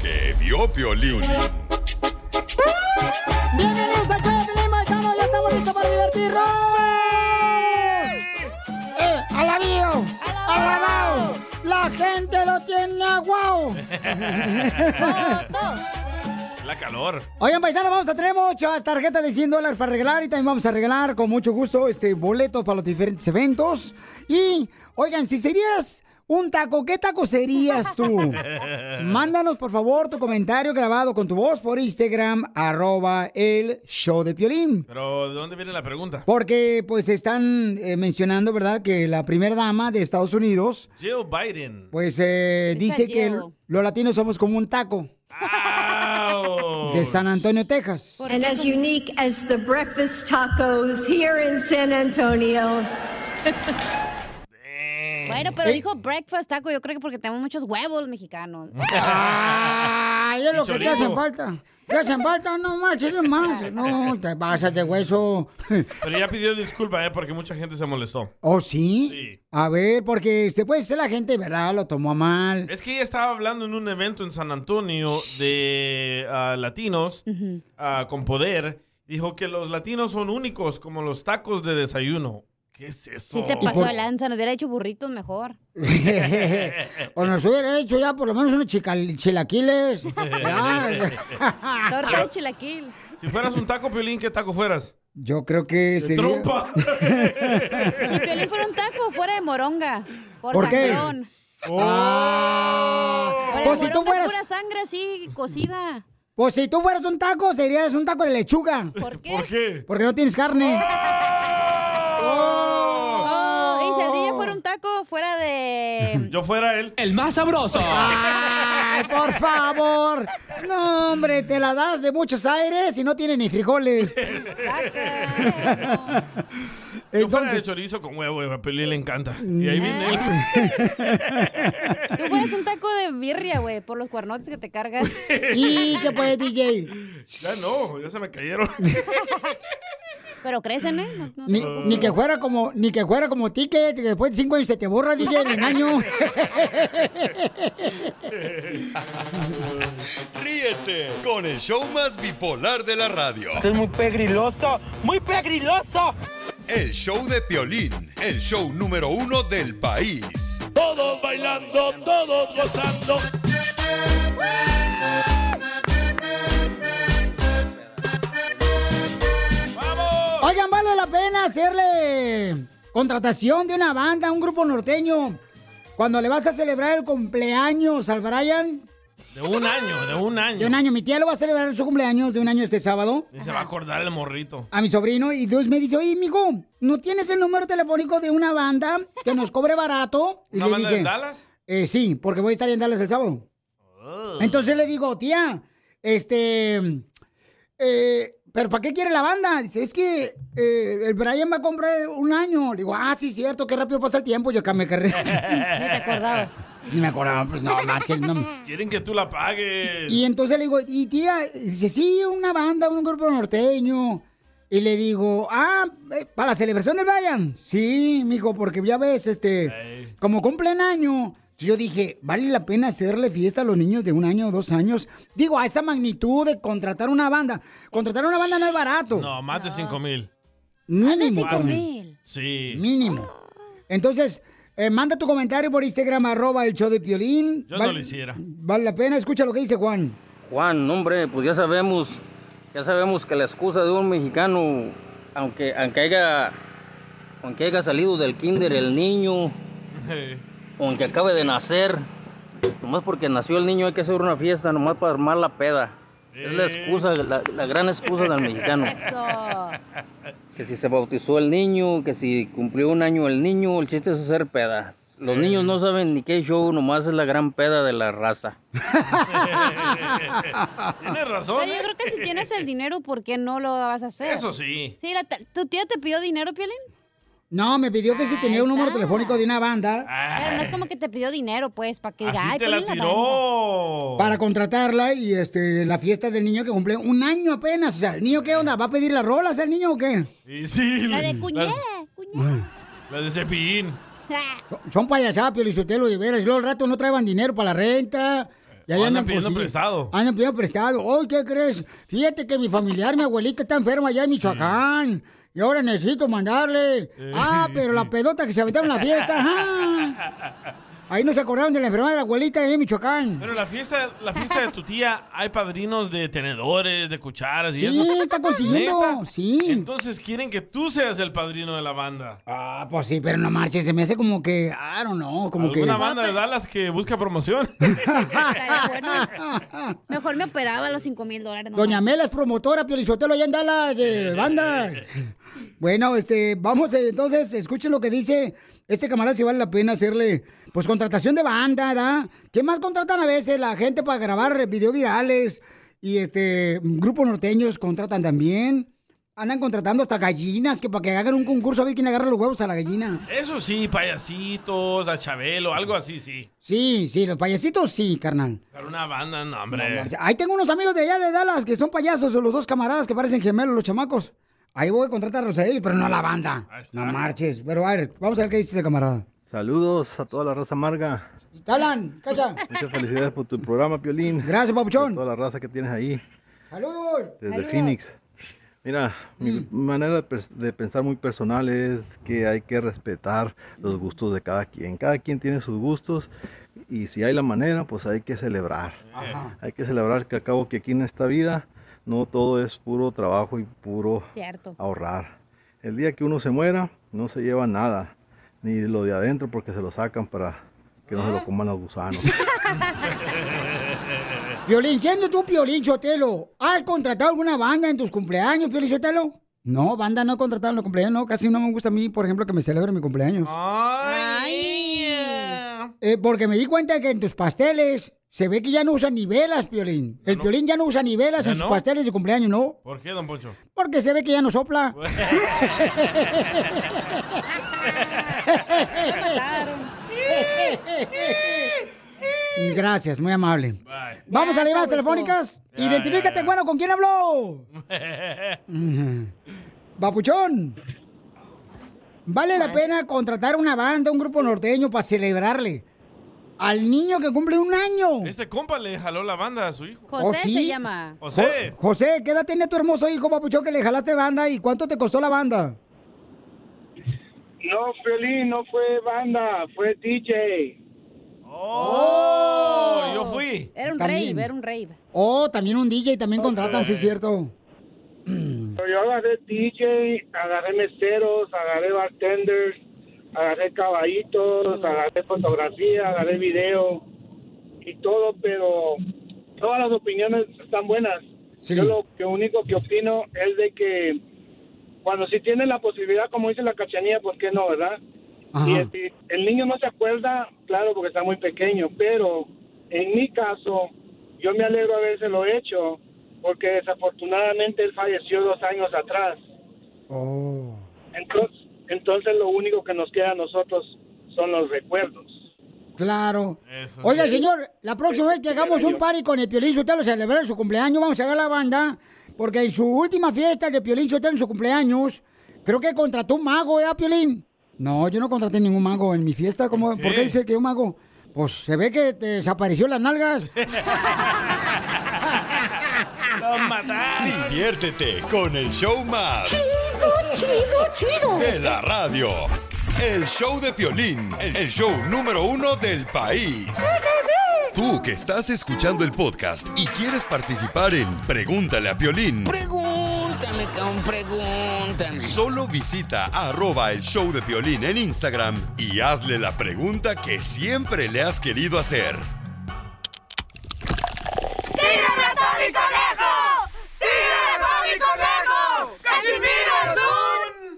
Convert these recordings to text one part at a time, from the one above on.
Que vio Piolín. Bienvenidos al show de Paisano, ya estamos listos para divertirnos. ¡Eh, alabío! ¡Alabao! ¡La gente lo tiene aguao! La calor. Oigan, paisanos, vamos a tener muchas tarjetas de 100 dólares para regalar y también vamos a regalar con mucho gusto este boletos para los diferentes eventos. Y, oigan, si serías un taco, ¿qué taco serías tú? Mándanos, por favor, tu comentario grabado con tu voz por Instagram, arroba el show de Piolín. Pero, ¿de dónde viene la pregunta? Porque, pues, están eh, mencionando, ¿verdad?, que la primera dama de Estados Unidos, Jill Biden. pues, eh, dice que los latinos somos como un taco de San Antonio, Texas. And as unique as the breakfast tacos here in San Antonio. Bueno, pero dijo breakfast taco, yo creo que porque tenemos muchos huevos mexicanos. Ay, es lo que te hacen falta. Te hacen falta, no más, chile más. No, te pasas de hueso. Pero ya pidió disculpa, ¿eh? Porque mucha gente se molestó. ¿Oh, sí? Sí. A ver, porque se puede ser la gente, ¿verdad? Lo tomó a mal. Es que ella estaba hablando en un evento en San Antonio de ah, latinos ah, con poder. Dijo que los latinos son únicos como los tacos de desayuno. ¿Qué es eso? Sí se pasó por- de lanza, nos hubiera hecho burritos mejor. o nos hubiera hecho ya por lo menos unos chical- chilaquiles. Torta de chilaquil. Si fueras un taco, Piolín, ¿qué taco fueras? Yo creo que De sería... trompa. Si Piolín fuera un taco, fuera de moronga. Por, ¿Por qué? sangrón. Ah. Pues si tú fueras... pura sangre así, cocida. Pues si tú fueras un taco, serías un taco de lechuga. ¿Por qué? ¿Por qué? Porque no tienes carne. Oh, y si el Fuera de... Yo fuera él. El más sabroso. Ay, por favor. No, hombre, te la das de muchos aires y no tiene ni frijoles. Saca. Yo fuera de Entonces, chorizo con huevo, a Piolín le encanta. Y ahí viene él. Tú fueras un taco de birria, güey, por los cuernotes que te cargas. ¿y qué pues, DJ? Ya no, ya se me cayeron. Pero crecen, ¿eh? No- no- Ni, ni que fuera como, ni que fuera como ticket, que después de cinco años se te borra, DJ, el engaño. Ríete con el show más bipolar de la radio. es muy pegriloso, muy pegriloso. El show de Piolín, el show número uno del país. Todos bailando, todos gozando. Oigan, vale la pena hacerle contratación de una banda, un grupo norteño. Cuando le vas a celebrar el cumpleaños al Brian, De un año, de un año. de un año, mi tía lo va a celebrar su cumpleaños de un año este sábado. Y se va a acordar el morrito. a mi sobrino y Dios me dice, oye, mijo, ¿no tienes el número telefónico de una banda que nos cobre barato? Y ¿Una le banda dije, en Dallas? "Eh, sí, porque voy a estar en Dallas el sábado. Oh. Entonces le digo, tía, este, eh, ¿pero para qué quiere la banda? Dice, es que eh, el Brian va a comprar un año. Le digo, ah, sí, cierto, qué rápido pasa el tiempo. Yo acá me carré. Ni te acordabas. Ni me acordaba, pues no, manches, no. Quieren que tú la pagues. Y entonces le digo, y tía, dice, sí, una banda, un grupo norteño. Y le digo, ah, eh, para la celebración del Brian. Sí, mijo, porque ya ves, este, Ey. como cumplen año. Yo dije, ¿vale la pena hacerle fiesta a los niños de un año o dos años? Digo, a esa magnitud de contratar una banda. Contratar una banda no es barato. No, más de 5 mil. Mínimo, Cinco carnal. mil. Sí. Mínimo. Entonces, eh, manda tu comentario por Instagram, arroba el show de Piolín. Yo no lo hiciera. Vale la pena, escucha lo que dice Juan. Juan, hombre, pues ya sabemos Ya sabemos que la excusa de un mexicano, aunque, aunque, haya, aunque haya salido del kinder el niño, aunque acabe de nacer, nomás porque nació el niño hay que hacer una fiesta, nomás para armar la peda. Es la excusa, la, la gran excusa del mexicano. Eso. Que si se bautizó el niño, que si cumplió un año el niño, el chiste es hacer peda. Los niños no saben ni qué show, nomás es la gran peda de la raza. Tienes razón. Pero yo creo que si tienes el dinero, ¿por qué no lo vas a hacer? Eso sí. Sí, la- ¿tu tía te pidió dinero, Piolín? No, me pidió que si tenía un número telefónico de una banda Pero no es como que te pidió dinero, pues, para que diga, Así ay, te la Piolín, la tiró. para contratarla y este la fiesta del niño que cumple un año apenas. O sea, ¿el niño qué onda? ¿Va a pedir las rolas el niño o qué? Y sí. La de las- cuñé, La de cepillín. Son- Son payasadas, Piolizotelo, de veras. Y luego al rato no traían dinero para la renta. Y ahí andan andan pidiendo prestado. Andan pidiendo prestado. Oye, ¿qué crees? Fíjate que mi familiar, mi abuelita, está enferma allá en Michoacán. Y ahora necesito mandarle. Ah, pero la pedota que se aventaron en la fiesta. ajá. Ahí no se acordaron de la enfermedad de la abuelita en Michoacán. Pero la fiesta, la fiesta de tu tía, hay padrinos de tenedores, de cucharas y Sí, eso. está consiguiendo, ¿Neta? sí. Entonces quieren que tú seas el padrino de la banda. Ah, pues sí, pero no marches. Se me hace como que, I don't know, como que... ¿Alguna banda de Dallas que busca promoción? Mejor me operaba los 5 mil dólares. no Doña. Mela es promotora, Piolichotelo, allá en Dallas, de banda. Bueno, este, vamos, eh, entonces, escuchen lo que dice este camarada, si vale la pena hacerle, pues, contratación de banda, ¿da? ¿Qué más contratan a veces la gente para grabar videos virales? Y, este, grupos norteños contratan también. Andan contratando hasta gallinas, que para que hagan un concurso a ver quién agarra los huevos a la gallina. Eso sí, payasitos, a Chabelo, algo así, sí. Sí, sí, los payasitos sí, carnal. Pero una banda, no, hombre. Ahí tengo unos amigos de allá de Dallas que son payasos, los dos camaradas que parecen gemelos, los chamacos. Ahí voy a contratarlos a ellos, pero no a la banda. No marches. Pero a ver, vamos a ver qué dice este camarada. Saludos a toda la raza amarga. ¿Te hablan? ¿Cacha? Muchas felicidades por tu programa, Piolín. Gracias, papuchón. Por toda la raza que tienes ahí, ¡Saludos! desde Saludos. Phoenix. Mira, mi Mm. manera de, pensar muy personal es que hay que respetar los gustos de cada quien. Cada quien tiene sus gustos y si hay la manera, pues hay que celebrar. Hay que celebrar que a cabo que aquí en esta vida no todo es puro trabajo y puro Cierto. ahorrar. El día que uno se muera, no se lleva nada, ni lo de adentro porque se lo sacan para que no se lo coman los gusanos. Piolín, siendo tú Piolín Chotelo, ¿has contratado alguna banda en tus cumpleaños, Piolín Chotelo? No, banda no he contratado en los cumpleaños, no. Casi no me gusta a mí, por ejemplo, que me celebren mi cumpleaños. Eh, porque me di cuenta que en tus pasteles se ve que ya no usan ni velas, Piolín. El Piolín ya no usa ni velas ¿Ya en sus pasteles de cumpleaños, ¿no? ¿Por qué, don Poncho? Porque se ve que ya no sopla. Gracias, muy amable. Vamos a las llamadas telefónicas. Ya, Identifícate, ya, ya. bueno, ¿con quién habló? Bapuchón. ¿Vale la pena contratar una banda, un grupo norteño para celebrarle al niño que cumple un año? Este compa le jaló la banda a su hijo. José ¿Oh, sí? se llama. José. Jo- José, ¿qué edad tiene tu hermoso hijo, Papuchón, que le jalaste banda y cuánto te costó la banda? No, Piolín, no fue banda, fue DJ. Oh, yo fui. Era un También. rave, era un rave. Oh, también un DJ, también contratan, sí es cierto. Pero yo agarré DJ, agarré meseros, agarré bartenders, agarré caballitos, agarré fotografía, agarré video y todo, pero todas las opiniones están buenas. Yo lo que único que opino es de que cuando si tienen la posibilidad, como dice la cachanilla, ¿por qué no, verdad? Y Ajá. si el niño no se acuerda, claro, porque está muy pequeño, pero en mi caso, yo me alegro habérselo hecho, porque desafortunadamente él falleció dos años atrás. Oh. Entonces, entonces lo único que nos queda a nosotros son los recuerdos. Claro. Oiga, señor, la próxima vez que hagamos un party con el Piolín Sotelo, celebrar su cumpleaños, vamos a ver la banda, porque en su última fiesta de Piolín Sotelo en su cumpleaños, creo que contrató un mago, ¿eh, Piolín? No, yo no contraté ningún mago en mi fiesta. ¿Cómo, ¿Por qué dice que un mago? Pues se ve que te desapareció las nalgas. Diviértete con el show más. Chido, chido, De la radio. El show de Piolín, el show número uno del país. Tú que estás escuchando el podcast y quieres participar en Pregúntale a Piolín, Pregúntame, cabrón, pregúntame. solo visita arroba el show de Piolín en Instagram y hazle la pregunta que siempre le has querido hacer. ¡Tírame a Tony Conejo! ¡Tírame a Tony Conejo! ¡Casimiro es un...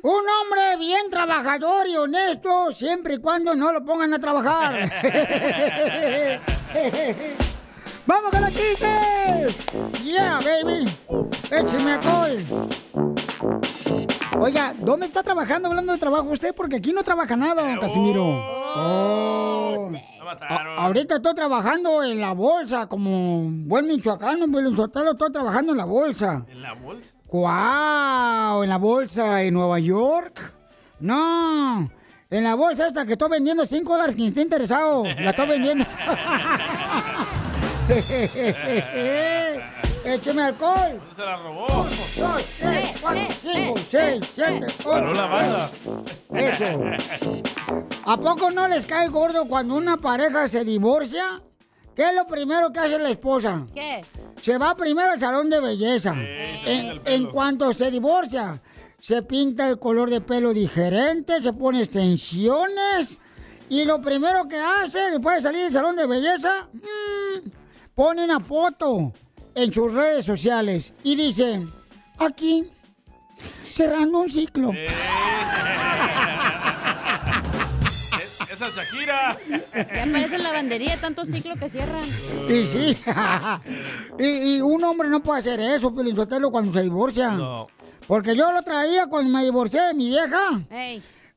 Un hombre bien trabajador y honesto, siempre y cuando no lo pongan a trabajar. ¡Vamos con los chistes! ¡Yeah, baby! ¡Écheme alcohol! Oiga, ¿dónde está trabajando hablando de trabajo usted? Porque aquí no trabaja nada, don Casimiro. Oh. A- ahorita estoy trabajando en la bolsa, como buen michoacano, buen sotelo, estoy trabajando en la bolsa. ¿En la bolsa? ¡Guau! ¿En la bolsa en Nueva York? No, en la bolsa esta que estoy vendiendo 5 dólares, quien esté interesado, la estoy vendiendo. Écheme alcohol. ¿Dónde se la robó? Dos, tres, cuatro, cinco, seis, siete, Paró ocho. la banda. Eso. ¿A poco no les cae gordo cuando una pareja se divorcia? ¿Qué es lo primero que hace la esposa? ¿Qué? Se va primero al salón de belleza. En, en cuanto se divorcia, se pinta el color de pelo diferente, se pone extensiones. Y lo primero que hace después de salir del salón de belleza, mm, pone una foto en sus redes sociales y dice, aquí, cerrando un ciclo. Esa es Shakira. Ya parece lavandería, tanto ciclo que cierran. Y sí. y, y un hombre no puede hacer eso, Pelizotelo, cuando se divorcia. No. Porque yo lo traía cuando me divorcié de mi vieja.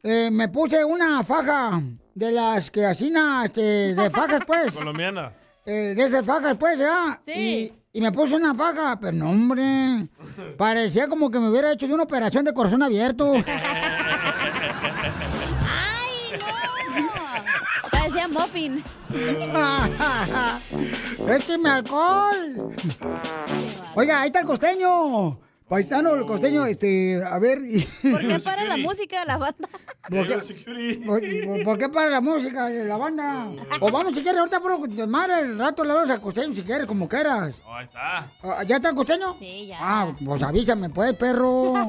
Eh, me puse una faja de las que asina, este, de fajas, pues. Colombiana. Eh, de esas fajas, pues, ¿ya? Sí. Y, y me puse una faja, pero no, hombre. Parecía como que me hubiera hecho de una operación de corazón abierto. Parecía muffin. ¡Écheme alcohol! Oiga, ahí está el costeño. Paisano, el costeño, este, a ver. ¿Por qué para la música de la banda? ¿Por qué, por, por- por qué para la música de la banda? O vamos, si quieres, ahorita puro madre, el rato le vamos al costeño, si quieres, como quieras. Oh, ahí está. Ah, ¿Ya está el costeño? Sí, ya. Ah, pues avísame, pues, perro.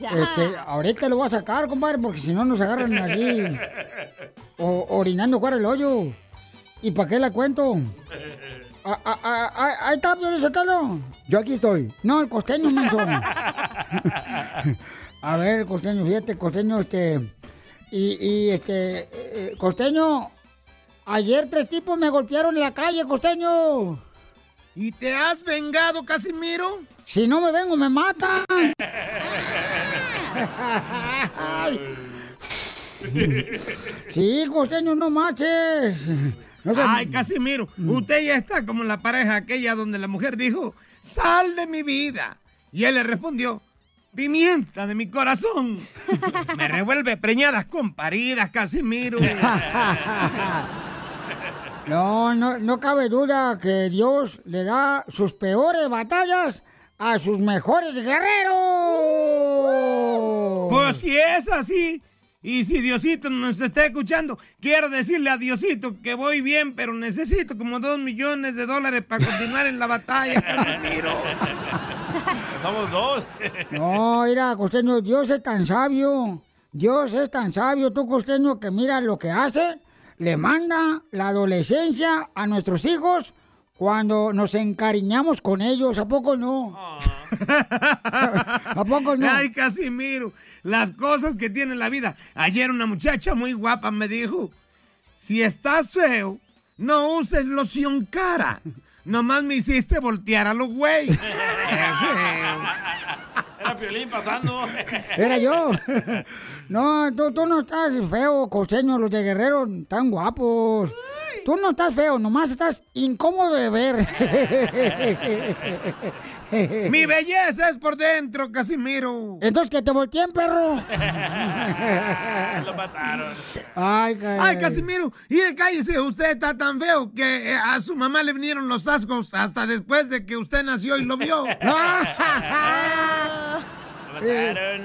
Ya. Este, ahorita lo voy a sacar, compadre, porque si no nos agarran así. o- orinando fuera del hoyo. ¿Y para qué la cuento? Ah, ah, ah, ah, ahí está, Pio Sotelo. Yo aquí estoy. No, el costeño, menso. A ver, costeño, fíjate, costeño, este. Y, y este. eh, eh, costeño, ayer tres tipos me golpearon en la calle, costeño. ¿Y te has vengado, Casimiro? Si no me vengo, me matan. Sí, costeño, no marches. No Ay, Casimiro, usted ya está como la pareja aquella donde la mujer dijo, sal de mi vida. Y él le respondió, pimienta de mi corazón. Me revuelve preñadas con paridas, Casimiro. No, no, no cabe duda que Dios le da sus peores batallas a sus mejores guerreros. Pues si es así, y si Diosito nos está escuchando, quiero decirle a Diosito que voy bien, pero necesito como dos millones de dólares para continuar en la batalla, Casimiro. Somos dos. No, mira, costeño, Dios es tan sabio. Dios es tan sabio, tú, costeño, que mira lo que hace. Le manda la adolescencia a nuestros hijos cuando nos encariñamos con ellos. ¿A poco no? ¿A poco no? Ay, Casimiro, las cosas que tiene la vida. Ayer una muchacha muy guapa me dijo, si estás feo, no uses loción cara. Nomás me hiciste voltear a los güey. Era Piolín pasando. Era yo. No, tú, tú no estás feo, costeño. Los de Guerrero están guapos. Tú no estás feo, nomás estás incómodo de ver. Mi belleza es por dentro, Casimiro. Entonces que te volteen, perro. Lo mataron. Ay, ca- Ay, Casimiro, y cállese, usted está tan feo que eh, a su mamá le vinieron los ascos hasta después de que usted nació y lo vio.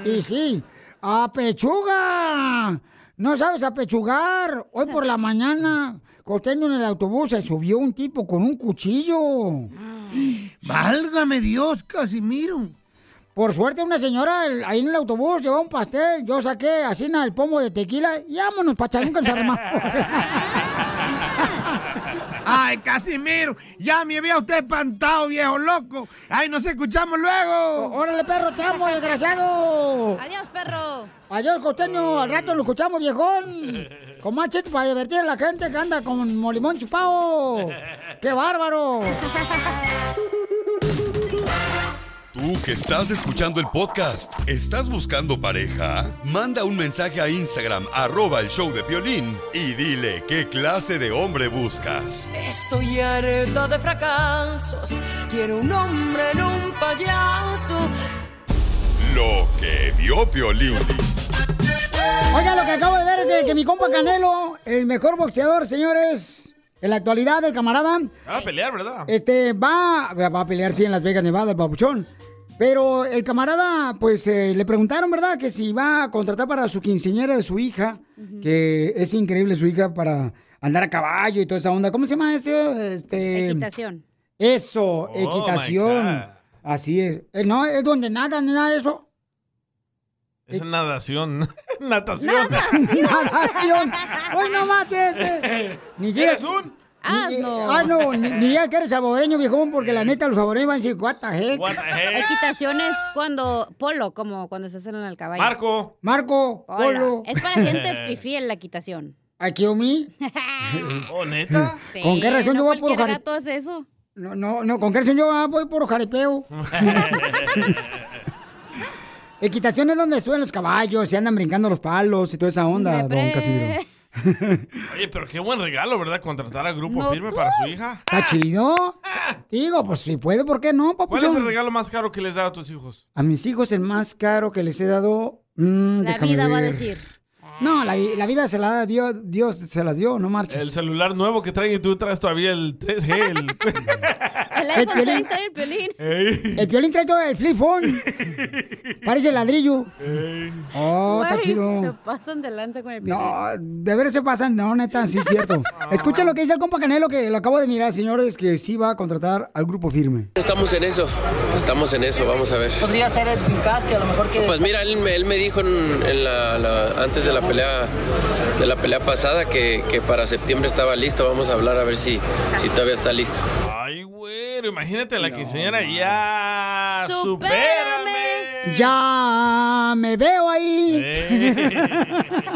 Y sí, a pechuga. No sabes apechugar. Hoy por la mañana costeño en el autobús se subió un tipo con un cuchillo. Válgame Dios, Casimiro. Por suerte una señora el- ahí en el autobús llevaba un pastel, yo saqué así nada, el pomo de tequila y vámonos, pachalunca se armó. Ay, Casimiro, ya me había usted espantado, viejo loco. Ay, nos escuchamos luego. Órale, perro, te amo, desgraciado. Adiós, perro. Adiós, costeño, al rato lo escuchamos, viejón. Con más chistes para divertir a la gente que anda con molimón chupado. ¡Qué bárbaro! Tú que estás escuchando el podcast, ¿estás buscando pareja? Manda un mensaje a Instagram, arroba el show de violín, y dile qué clase de hombre buscas. Estoy harta de fracasos. Quiero un hombre en un payaso. Lo que vio Piolín. Oiga, lo que acabo de ver es de que mi compa Canelo, el mejor boxeador, señores, en la actualidad, el camarada, Va a pelear, ¿verdad? este, va, va a pelear, sí, en Las Vegas, Nevada, el papuchón. Pero el camarada, pues, eh, le preguntaron, ¿verdad? Que si va a contratar para su quinceañera de su hija, que es increíble su hija para andar a caballo y toda esa onda. ¿Cómo se llama ese? Este... Equitación. Eso, my equitación. Así es. Eh, No, es donde nada, ni nada de eso. Es natación. Natación. Natación. Hoy nomás este. Ni llega. ¿Eres un? Ni, ah, no, ni, ni ya que eres salvadoreño, viejón, porque la neta los salvadoreños van a decir, what the heck. What the heck? Equitación es cuando, polo, como cuando se hacen en el caballo. Marco. Marco, Hola. Polo. Es para gente fifí en la equitación. Aquí o mí. Oh, neta. Sí, ¿Con qué razón no yo voy por hace eso. No, no, no, con qué razón yo ah, voy por jaripeo. Equitación es donde suben los caballos y andan brincando los palos y toda esa onda, don Casimiro. Oye, pero qué buen regalo, ¿verdad? Contratar a Grupo No, Firme para su hija. ¿Está chido? Digo, pues si puede, ¿por qué no, ¿Cuál es el papuchón? regalo más caro que les da a tus hijos? A mis hijos el más caro que les he dado... mm, La vida va a ver. decir. No, la, vi- la vida se la da Dios, se la dio, no marches. El celular nuevo que traen y tú traes todavía el 3G. El... El El iPhone Piolín. 6 trae el piolín. Ey. El piolín trae todo el flip phone. Parece ladrillo. Oh, está Güey, Se chido. pasan de lanza con el piolín. No, de ver se pasan, no, neta, sí es cierto. Escucha lo que dice el compa Canelo, que lo acabo de mirar, señores, que sí va a contratar al grupo firme. Estamos en eso, estamos en eso, vamos a ver. Podría ser el Pincas, que a lo mejor que... Pues mira, él, me- él me dijo en, en la, la- antes de la pelea de la pelea pasada que, que para septiembre estaba listo. Vamos a hablar a ver si, si todavía está listo. Ay, güero, imagínate la quinceañera ya. ¡Supérame! Ya me veo ahí. Eh.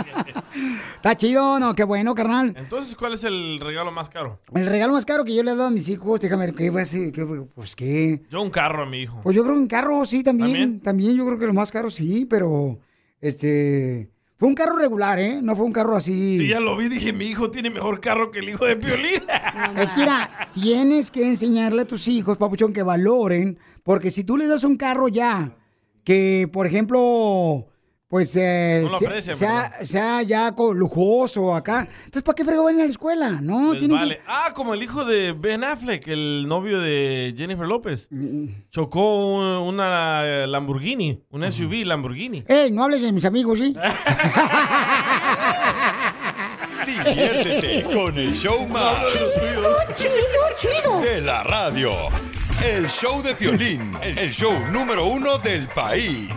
Está chido, no, qué bueno, carnal. Entonces, ¿cuál es el regalo más caro? El regalo más caro que yo le he dado a mis hijos, déjame ver, ¿qué voy a voy- Pues qué. Yo un carro a mi hijo. Pues yo creo que un carro, sí, también. ¿También? ¿También? yo creo que lo más caro, sí, pero. Este. Fue un carro regular, ¿eh? No fue un carro así. Sí, ya lo vi, dije, mi hijo tiene mejor carro que el hijo de Piolín. Es que, mira, tienes que enseñarle a tus hijos, papuchón, que valoren, porque si tú le das un carro ya, que, por ejemplo, pues eh, No aprecian, sea- sea ya lujoso acá, entonces, ¿para qué frego van a ir a la escuela? No, tienen vale. que... Ah, como el hijo de Ben Affleck, el novio de Jennifer López. Mm, Chocó un- una Lamborghini, un SUV Lamborghini. Ey, no hables de mis amigos, ¿sí? Diviértete con el show más. chido, chido. De la radio. El show de Piolín, el show número uno del país.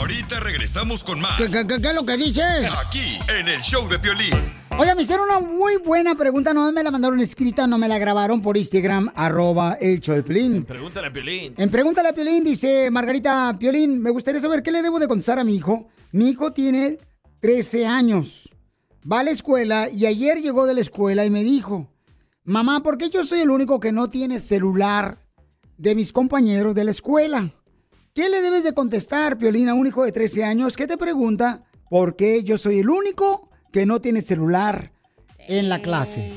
Ahorita regresamos con más. ¿Qué, qué- qué- qué es lo que dices? Aquí, en el show de Piolín. Oiga, me hicieron una muy buena pregunta, no me la mandaron escrita, no me la grabaron por Instagram, arroba el show de Piolín. Pregúntale a Piolín. En Pregúntale a Piolín dice Margarita Piolín, me gustaría saber qué le debo de contestar a mi hijo. Mi hijo tiene 13 años, va a la escuela y ayer llegó de la escuela y me dijo, mamá, ¿por qué yo soy el único que no tiene celular de mis compañeros de la escuela? ¿Qué le debes de contestar, Piolín, a un hijo de 13 años que te pregunta por qué yo soy el único que no tiene celular en la clase?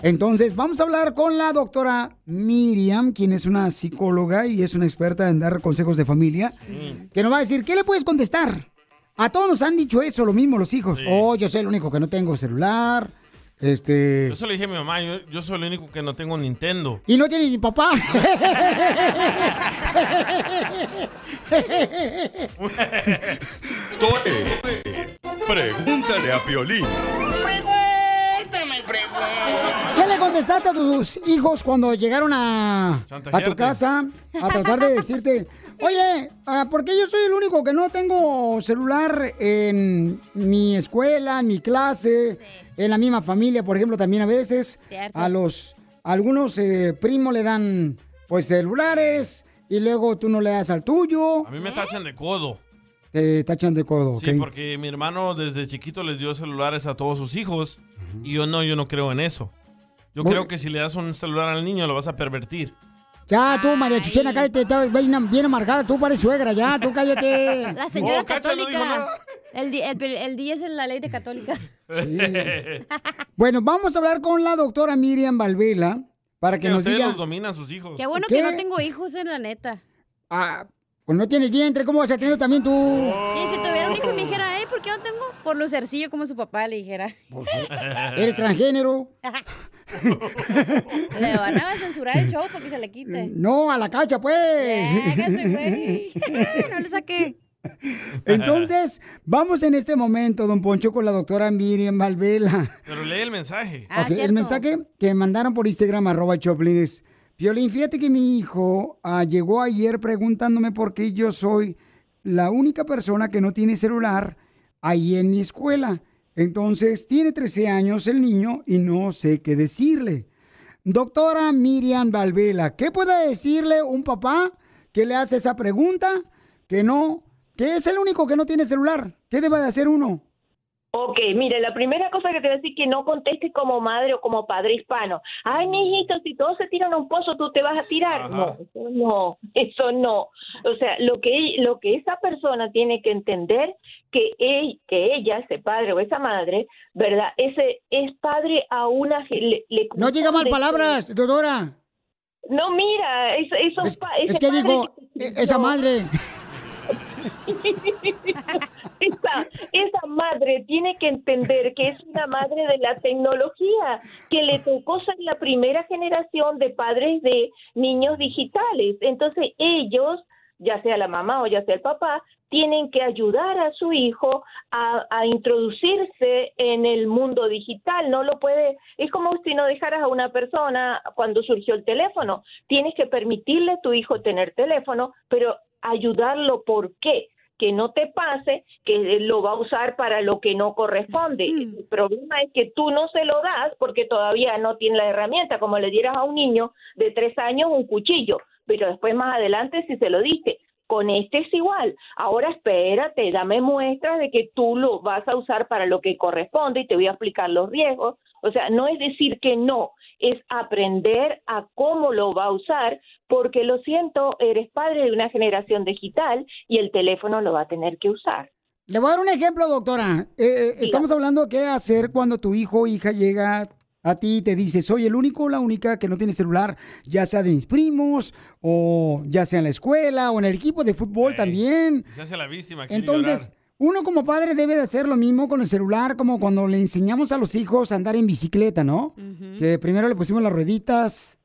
Entonces, vamos a hablar con la doctora Miriam, quien es una psicóloga y es una experta en dar consejos de familia, que nos va a decir, ¿qué le puedes contestar? A todos nos han dicho eso, lo mismo los hijos. Oh, yo soy el único que no tengo celular. Este. Yo solo dije a mi mamá, yo, yo soy el único que no tengo Nintendo. Y no tiene ni papá. Esto es Pregúntale a Piolín. Pregúntame, contestaste a tus hijos cuando llegaron a, a tu casa a tratar de decirte, oye, ah, ¿por qué yo soy el único que no tengo celular en mi escuela, en mi clase, en la misma familia, por ejemplo, también a veces Cierto. a los algunos eh, primos le dan pues celulares y luego tú no le das al tuyo, A mí me tachan de codo. te tachan de codo. Sí, porque mi hermano desde chiquito les dio celulares a todos sus hijos y yo no, yo no creo en eso. Yo Muy- creo que si le das un celular al niño lo vas a pervertir. Ya, tú, María Chichena, cállate, estás bien, bien amargada, tú pareces suegra, ya, tú cállate. La señora Oh, católica. El, di- el, el día es en la ley de católica. Bueno, vamos a hablar con la doctora Miriam Valvela para que Que nos ustedes diga... los dominan sus hijos. Qué bueno ¿Qué? que no tengo hijos, en la neta. Ah, pues no tienes vientre, ¿cómo vas a tener también tú? Y si tuviera un hijo y me dijera, "Ey, ¿por qué no tengo? Por lucercillo como su papá le dijera. Eres transgénero. Le van a censurar el show para que se le quite. No, a la cacha, pues. No le saqué. Entonces, vamos en este momento, don Poncho, con la doctora Miriam Valvela. Pero lee el mensaje. Ah, el mensaje que mandaron por Instagram, arroba Choplin, es, Piolín, fíjate que mi hijo ah, llegó ayer preguntándome por qué yo soy la única persona que no tiene celular ahí en mi escuela. Entonces, tiene 13 años el niño y no sé qué decirle. Doctora Miriam Valvela, ¿qué puede decirle un papá que le hace esa pregunta? Que no, que es el único que no tiene celular. ¿Qué debe de hacer uno? Ok, mire, la primera cosa que te voy a decir que no contestes como madre o como padre hispano. Ay, mijito, si todos se tiran a un pozo, tú te vas a tirar. No, eso no, eso no. O sea, lo que lo que esa persona tiene que entender que él, que ella, ese padre o esa madre, ¿verdad? Ese es padre a una le, le No diga mal palabras, doctora. No, mira, eso, esos Es, pa- es que padre digo, que- e- esa madre. esa, esa madre tiene que entender que es una madre de la tecnología, que le tocó ser la primera generación de padres de niños digitales. Entonces ellos, ya sea la mamá o ya sea el papá, tienen que ayudar a su hijo a, a introducirse en el mundo digital. No lo puede, es como si no dejaras a una persona cuando surgió el teléfono. Tienes que permitirle a tu hijo tener teléfono, pero ayudarlo. ¿Por qué? que no te pase que lo va a usar para lo que no corresponde. El problema es que tú no se lo das porque todavía no tiene la herramienta, como le dieras a un niño de tres años un cuchillo, pero después más adelante si se lo diste. Con este es igual. Ahora espérate, dame muestras de que tú lo vas a usar para lo que corresponde y te voy a explicar los riesgos. O sea, no es decir que no, es aprender a cómo lo va a usar, porque lo siento, eres padre de una generación digital y el teléfono lo va a tener que usar. Le voy a dar un ejemplo, doctora. Eh, eh, estamos hablando de qué hacer cuando tu hijo o hija llega a ti y te dice, soy el único o la única que no tiene celular, ya sea de mis primos, o ya sea en la escuela, o en el equipo de fútbol también. Se hace la víctima. Entonces, uno como padre debe de hacer lo mismo con el celular, como cuando le enseñamos a los hijos a andar en bicicleta, ¿no? Que primero le pusimos las rueditas,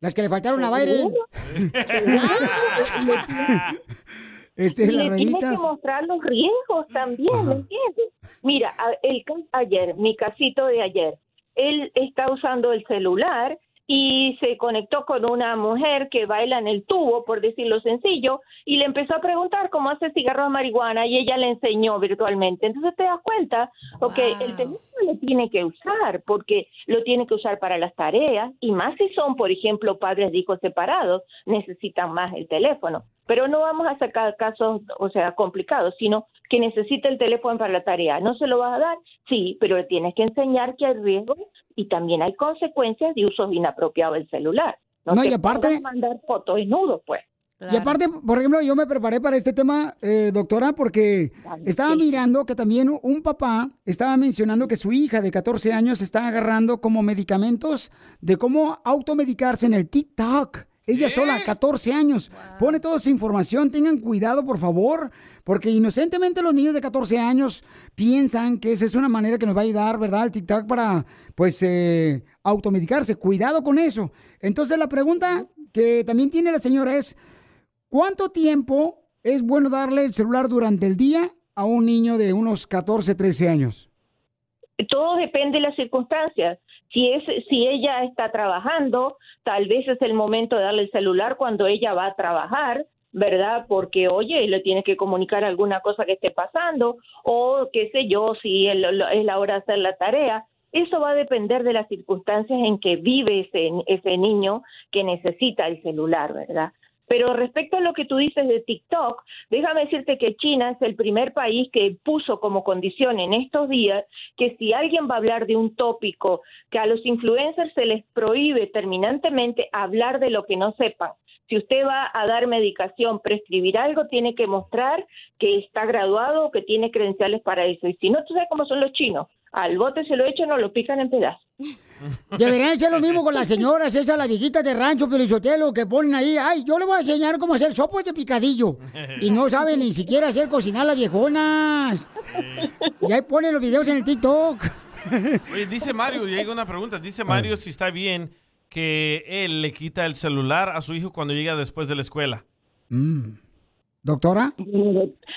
las que le faltaron a Byron. este, y las le tienes rueditas. que mostrar los riesgos también, ¿me entiendes? Mira, el ayer, mi casito de ayer, él está usando el celular y se conectó con una mujer que baila en el tubo, por decirlo sencillo, y le empezó a preguntar cómo hace cigarros de marihuana y ella le enseñó virtualmente. Entonces te das cuenta, ok, el teléfono lo tiene que usar porque lo tiene que usar para las tareas y más si son, por ejemplo, padres de hijos separados, necesitan más el teléfono. Pero no vamos a sacar casos, o sea, complicados, sino que necesita el teléfono para la tarea. ¿No se lo vas a dar? Sí, pero le tienes que enseñar que hay riesgos y también hay consecuencias de uso inapropiado del celular. No, No, te y aparte- mandar fotos desnudos, pues. Y aparte, por ejemplo, yo me preparé para este tema, eh, doctora, porque estaba mirando que también un papá estaba mencionando que su hija de 14 años está agarrando como medicamentos de cómo automedicarse en el TikTok. Ella sola, 14 años, pone toda esa información. Tengan cuidado, por favor, porque inocentemente los niños de 14 años piensan que esa es una manera que nos va a ayudar, ¿verdad? El TikTok para, pues, eh, automedicarse. Cuidado con eso. Entonces, la pregunta que también tiene la señora es, ¿Cuánto tiempo es bueno darle el celular durante el día a un niño de unos 14, 13 años? todo depende de las circunstancias. Si, es, si ella está trabajando, tal vez es el momento de darle el celular cuando ella va a trabajar, ¿verdad? Porque, oye, le tiene que comunicar alguna cosa que esté pasando, o qué sé yo, si es la hora de hacer la tarea. Eso va a depender de las circunstancias en que vive ese, ese niño que necesita el celular, ¿verdad? Pero respecto a lo que tú dices de TikTok, déjame decirte que China es el primer país que puso como condición en estos días que si alguien va a hablar de un tópico que a los influencers se les prohíbe terminantemente hablar de lo que no sepan. Si usted va a dar medicación, prescribir algo, tiene que mostrar que está graduado o que tiene credenciales para eso. Y si no, tú sabes cómo son los chinos. Al bote se lo echan o lo pican en pedazos. Deberían hacer lo mismo con las señoras, esas, las viejitas de rancho, Pelizotelo, que ponen ahí, ay, yo le voy a enseñar cómo hacer sopos de picadillo. Y no saben ni siquiera hacer cocinar las viejonas. Y ahí ponen los videos en el TikTok. Oye, dice Mario, llega una pregunta. Dice Mario si está bien que él le quita el celular a su hijo cuando llega después de la escuela. Mm. ¿Doctora?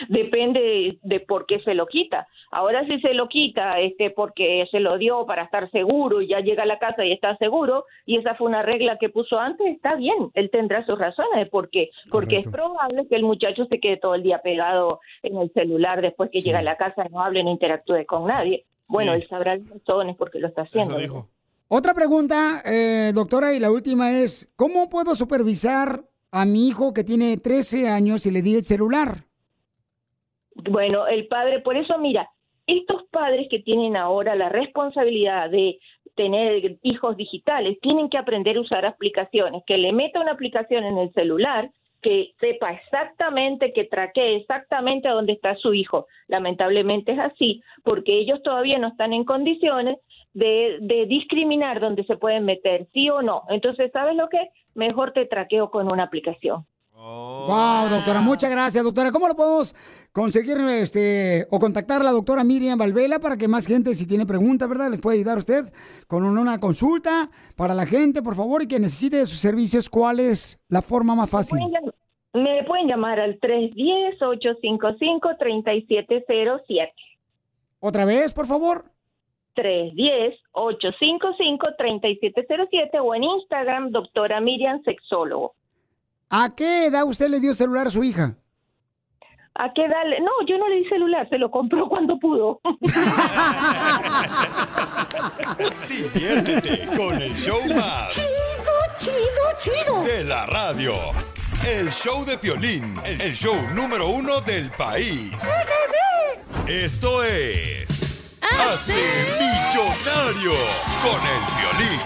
Depende de por qué se lo quita. Ahora si se lo quita este porque se lo dio para estar seguro y ya llega a la casa y está seguro y esa fue una regla que puso antes, está bien. Él tendrá sus razones de por qué. Porque es probable que el muchacho se quede todo el día pegado en el celular después que llega a la casa, no hable, no interactúe con nadie. Bueno, Sí. él sabrá las razones porque lo está haciendo. Otra pregunta, eh, doctora, y la última es, ¿cómo puedo supervisar a mi hijo que tiene 13 años y le di el celular? Bueno, el padre, por eso mira, estos padres que tienen ahora la responsabilidad de tener hijos digitales tienen que aprender a usar aplicaciones, que le meta una aplicación en el celular que sepa exactamente, que traquee exactamente a dónde está su hijo. Lamentablemente es así, porque ellos todavía no están en condiciones de, de discriminar dónde se pueden meter, sí o no. Entonces, ¿sabes lo que? Mejor te traqueo con una aplicación. Wow, doctora, muchas gracias, doctora. ¿Cómo lo podemos conseguir este o contactar a la doctora Miriam Valvela para que más gente, si tiene preguntas, ¿verdad? Les puede ayudar a usted con una consulta para la gente, por favor, y que necesite de sus servicios. ¿Cuál es la forma más fácil? Me pueden llamar al 310-855-3707. ¿Otra vez, por favor? 310-855-3707 o en Instagram, doctora Miriam Sexólogo. ¿A qué edad usted le dio celular a su hija? ¿A qué edad? le- No, yo no le di celular, se lo compró cuando pudo. Diviértete con el show más. Chido, chido, chido. De la radio. El show de Piolín, el show número uno del país. Esto es... Hazte millonario con el Piolín.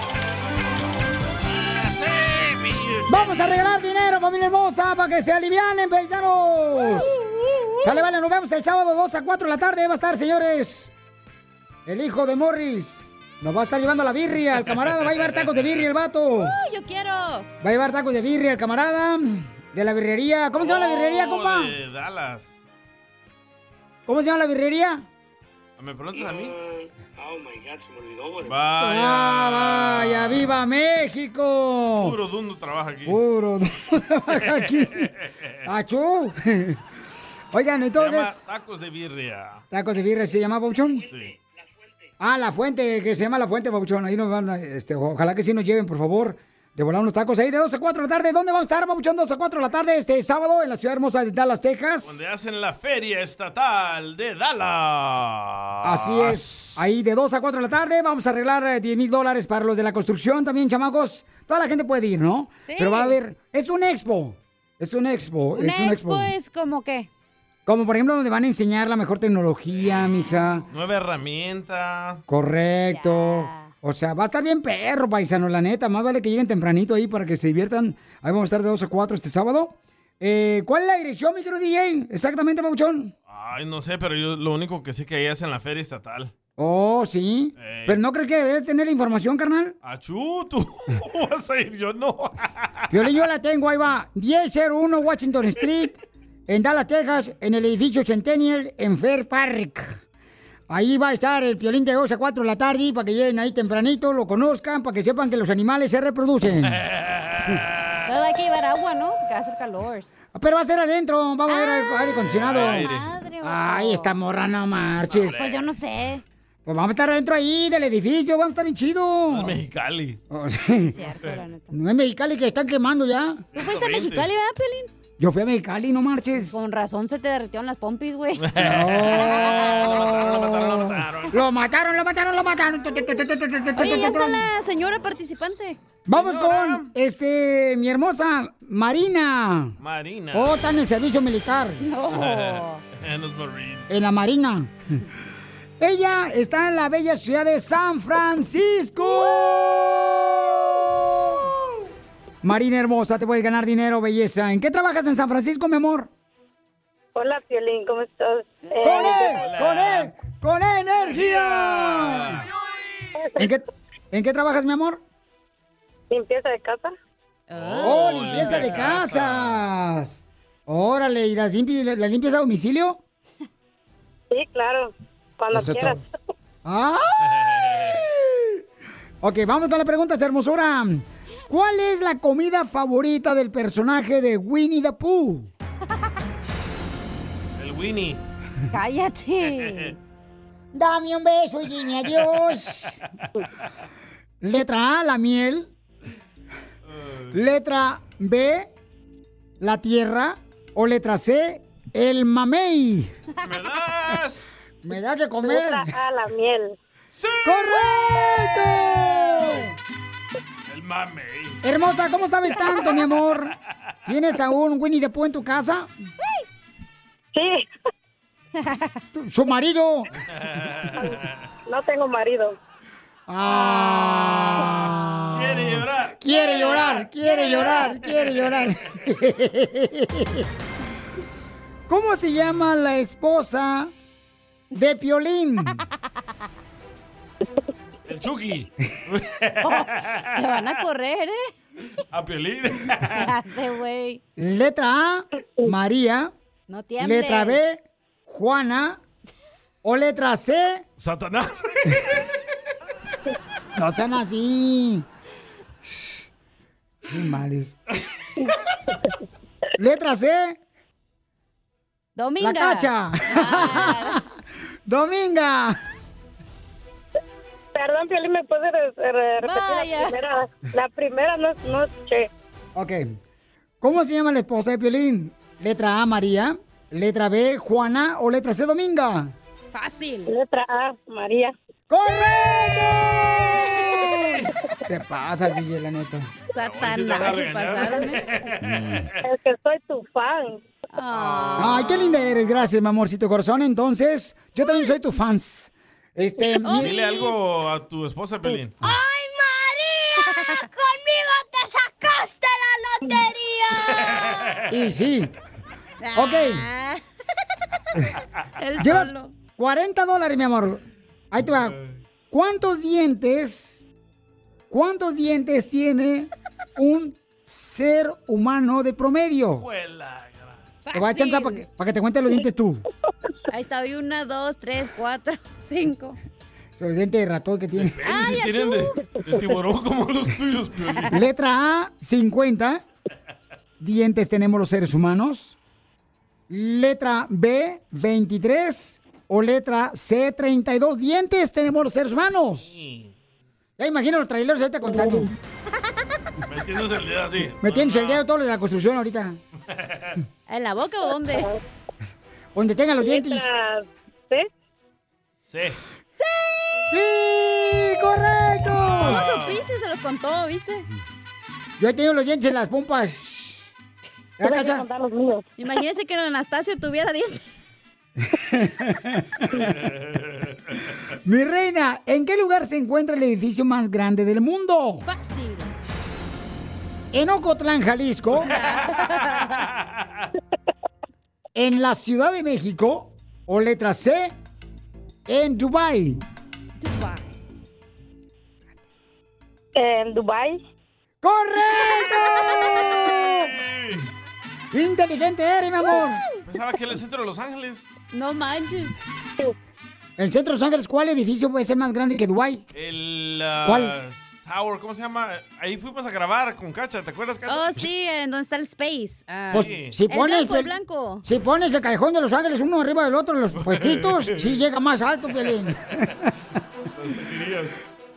Vamos a regalar dinero, familia hermosa, para que se alivianen, paisanos. Sale, vale, nos vemos el sábado 2 a 4 de la tarde. Va a estar, señores, el hijo de Morris. Nos va a estar llevando la birria, el camarada. Va a llevar tacos de birria el vato. Uh, Va yo quiero. a llevar tacos de birria el camarada. De la birrería. ¿Cómo se llama la birrería, compa? Oh, de Dallas. ¿Cómo se llama la birrería? ¿Me preguntas a mí? Oh my god, se me olvidó, güey. Ah, vaya, viva México. Puro dundo trabaja aquí. Puro trabaja aquí. Achú. Oigan, Se entonces, llama tacos de birria. tacos de birria se llama Pauchón. Sí. Ah, la fuente, que se llama la fuente, Pauchón. Ahí nos van, a- este, ojalá que sí nos lleven, por favor. De volar unos tacos ahí de 2 a 4 de la tarde. ¿Dónde vamos a estar, Papuchón? 2 a 4 de la tarde este sábado en la ciudad hermosa de Dallas, Texas. Donde hacen la feria estatal de Dallas. Así es. Ahí de 2 a 4 de la tarde vamos a arreglar eh, 10 mil dólares para los de la construcción también, chamacos. Toda la gente puede ir, ¿no? Sí. Pero va a haber... Es un expo. Es un expo. Una es un expo expo. es como qué? Como por ejemplo donde van a enseñar la mejor tecnología, mija. Nueva herramienta. Correcto. O sea, va a estar bien perro, paisano, la neta. Más vale que lleguen tempranito ahí para que se diviertan. Ahí vamos a estar de 2 a 4 este sábado. Eh, ¿Cuál es la dirección, mi querido DJ? Exactamente, Pabuchón. Ay, no sé, pero yo lo único que sé que ahí hacen la feria estatal. Oh, sí. Ey. Pero no crees que debes tener la información, carnal. Achú, tú vas a ir, yo no. Violín, yo la tengo, ahí va. 1001 Washington Street, en Dallas, Texas, en el edificio Centennial, en Fair Park. Ahí va a estar el violín de 2 a 4 de la tarde para que lleguen ahí tempranito, lo conozcan, para que sepan que los animales se reproducen. Todo hay que llevar agua, ¿no? Porque va a hacer calor. Pero va a ser adentro, vamos a ver aire acondicionado. Aire. Madre, vato. Ay, esta morra no marches. Pues yo no sé. Pues vamos a estar adentro ahí del edificio, vamos a estar bien chido. Es Mexicali. Cierto, la neta. No es Mexicali que están quemando ya. ¿Tú fuiste a Mexicali, verdad, Pelín? Yo fui a Mexicali, no marches. Con razón se te derritieron las pompis, güey. Lo mataron, lo mataron, lo mataron. Oye, ya está la señora participante. Vamos con este mi hermosa Marina. Marina. Oh, está en el servicio militar. en los Marines. En la Marina. Ella está en la bella ciudad de San Francisco. Marina hermosa, te puedes ganar dinero, belleza. ¿En qué trabajas en San Francisco, mi amor? Hola, Piolín, ¿cómo estás? Eh, ¡Con él! ¡Con él! ¡Con energía! ¿En qué, ¿En qué trabajas, mi amor? Limpieza de casa. ¡Oh, limpieza de casas! Órale, ¿y las limpi- la limpias a domicilio? Sí, claro, cuando Eso quieras. ¡Ay! Ok, vamos con la pregunta, esta hermosura. ¿Cuál es la comida favorita del personaje de Winnie the Pooh? El Winnie. Cállate. Dame un beso y dime adiós. Letra A, la miel. Letra B, la tierra. O letra C, el mamey. ¿Me das? ¿Me das de comer? Letra A, la miel. ¡Correcto! Hermosa, ¿cómo sabes tanto, mi amor? ¿Tienes a un Winnie the Pooh en tu casa? Sí. ¿Su marido? No tengo marido. Ah. Quiere llorar. Quiere llorar, quiere llorar, quiere llorar. ¿Cómo se llama la esposa de Piolín? El Chucky. Te van a correr, ¿eh? A Piolín. Güey. Letra A, María. No tiembles. Letra B, Juana. O letra C, Satanás. no sean así. Qué males. Letra C, Dominga. la cacha. Dominga. Perdón, Piolín, ¿me puede re- re- repetir Vaya. la primera? La primera no, no escuché. Ok. ¿Cómo se llama la esposa de Piolín? Letra A, María. Letra B, Juana. O letra C, Dominga. Fácil. Letra A, María. ¡Correcto! Te pasas, DJ, la neta. Satanás. Es que soy tu fan. Ay, qué linda eres. Gracias, mi amorcito corazón. Entonces, yo también soy tu fans. Este, mi- Dile algo a tu esposa, Piolín. ¡Ay, María! ¡Conmigo te sacaste la lotería! Y sí. Ok. Llevas solo. 40 dólares, mi amor. Ahí te va. ¿Cuántos dientes, cuántos dientes tiene un ser humano de promedio? Te voy a echar para que, pa' que te cuentes los dientes tú. Ahí está, hoy una, dos, tres, cuatro, cinco. Los dientes de ratón que tiene. Ay, Si tienen de, de tiburón como los tuyos, Piolín. Letra A, 50 dientes tenemos los seres humanos. Letra B, 23. O letra C, 32 dientes tenemos los seres humanos. Ya imagino los traileros ahorita contando. Metiéndose el dedo así. Metiéndose el dedo todos los de la construcción ahorita. ¿En la boca o dónde? Donde tengan los dientes. Letra C. Sí. ¡Sí! ¡Correcto! ¿Cómo supiste? Se los contó, ¿viste? Yo he tenido los dientes en las pompas. ¿Ya, Tuve que Cacha? contar los míos. Imagínese que el Anastasio tuviera dientes. Mi reina, ¿en qué lugar se encuentra el edificio más grande del mundo? Fácil. En Ocotlán, Jalisco. en la Ciudad de México. O letra C. En Dubai. En Dubai. ¡Correcto! Inteligente eres, mi amor. Pensaba que era el centro de Los Ángeles. No manches. El centro de Los Ángeles, ¿cuál edificio puede ser más grande que Dubai? El. ah, ¿Cuál? Tower, ¿cómo se llama? Ahí fuimos a grabar con Cacha, ¿te acuerdas, Cacha? Oh, sí, en donde está el Space. Ah. Pues, si el pones blanco, el el- blanco. Si pones el callejón de Los Ángeles uno arriba del otro en los puestitos, sí llega más alto, Piolín.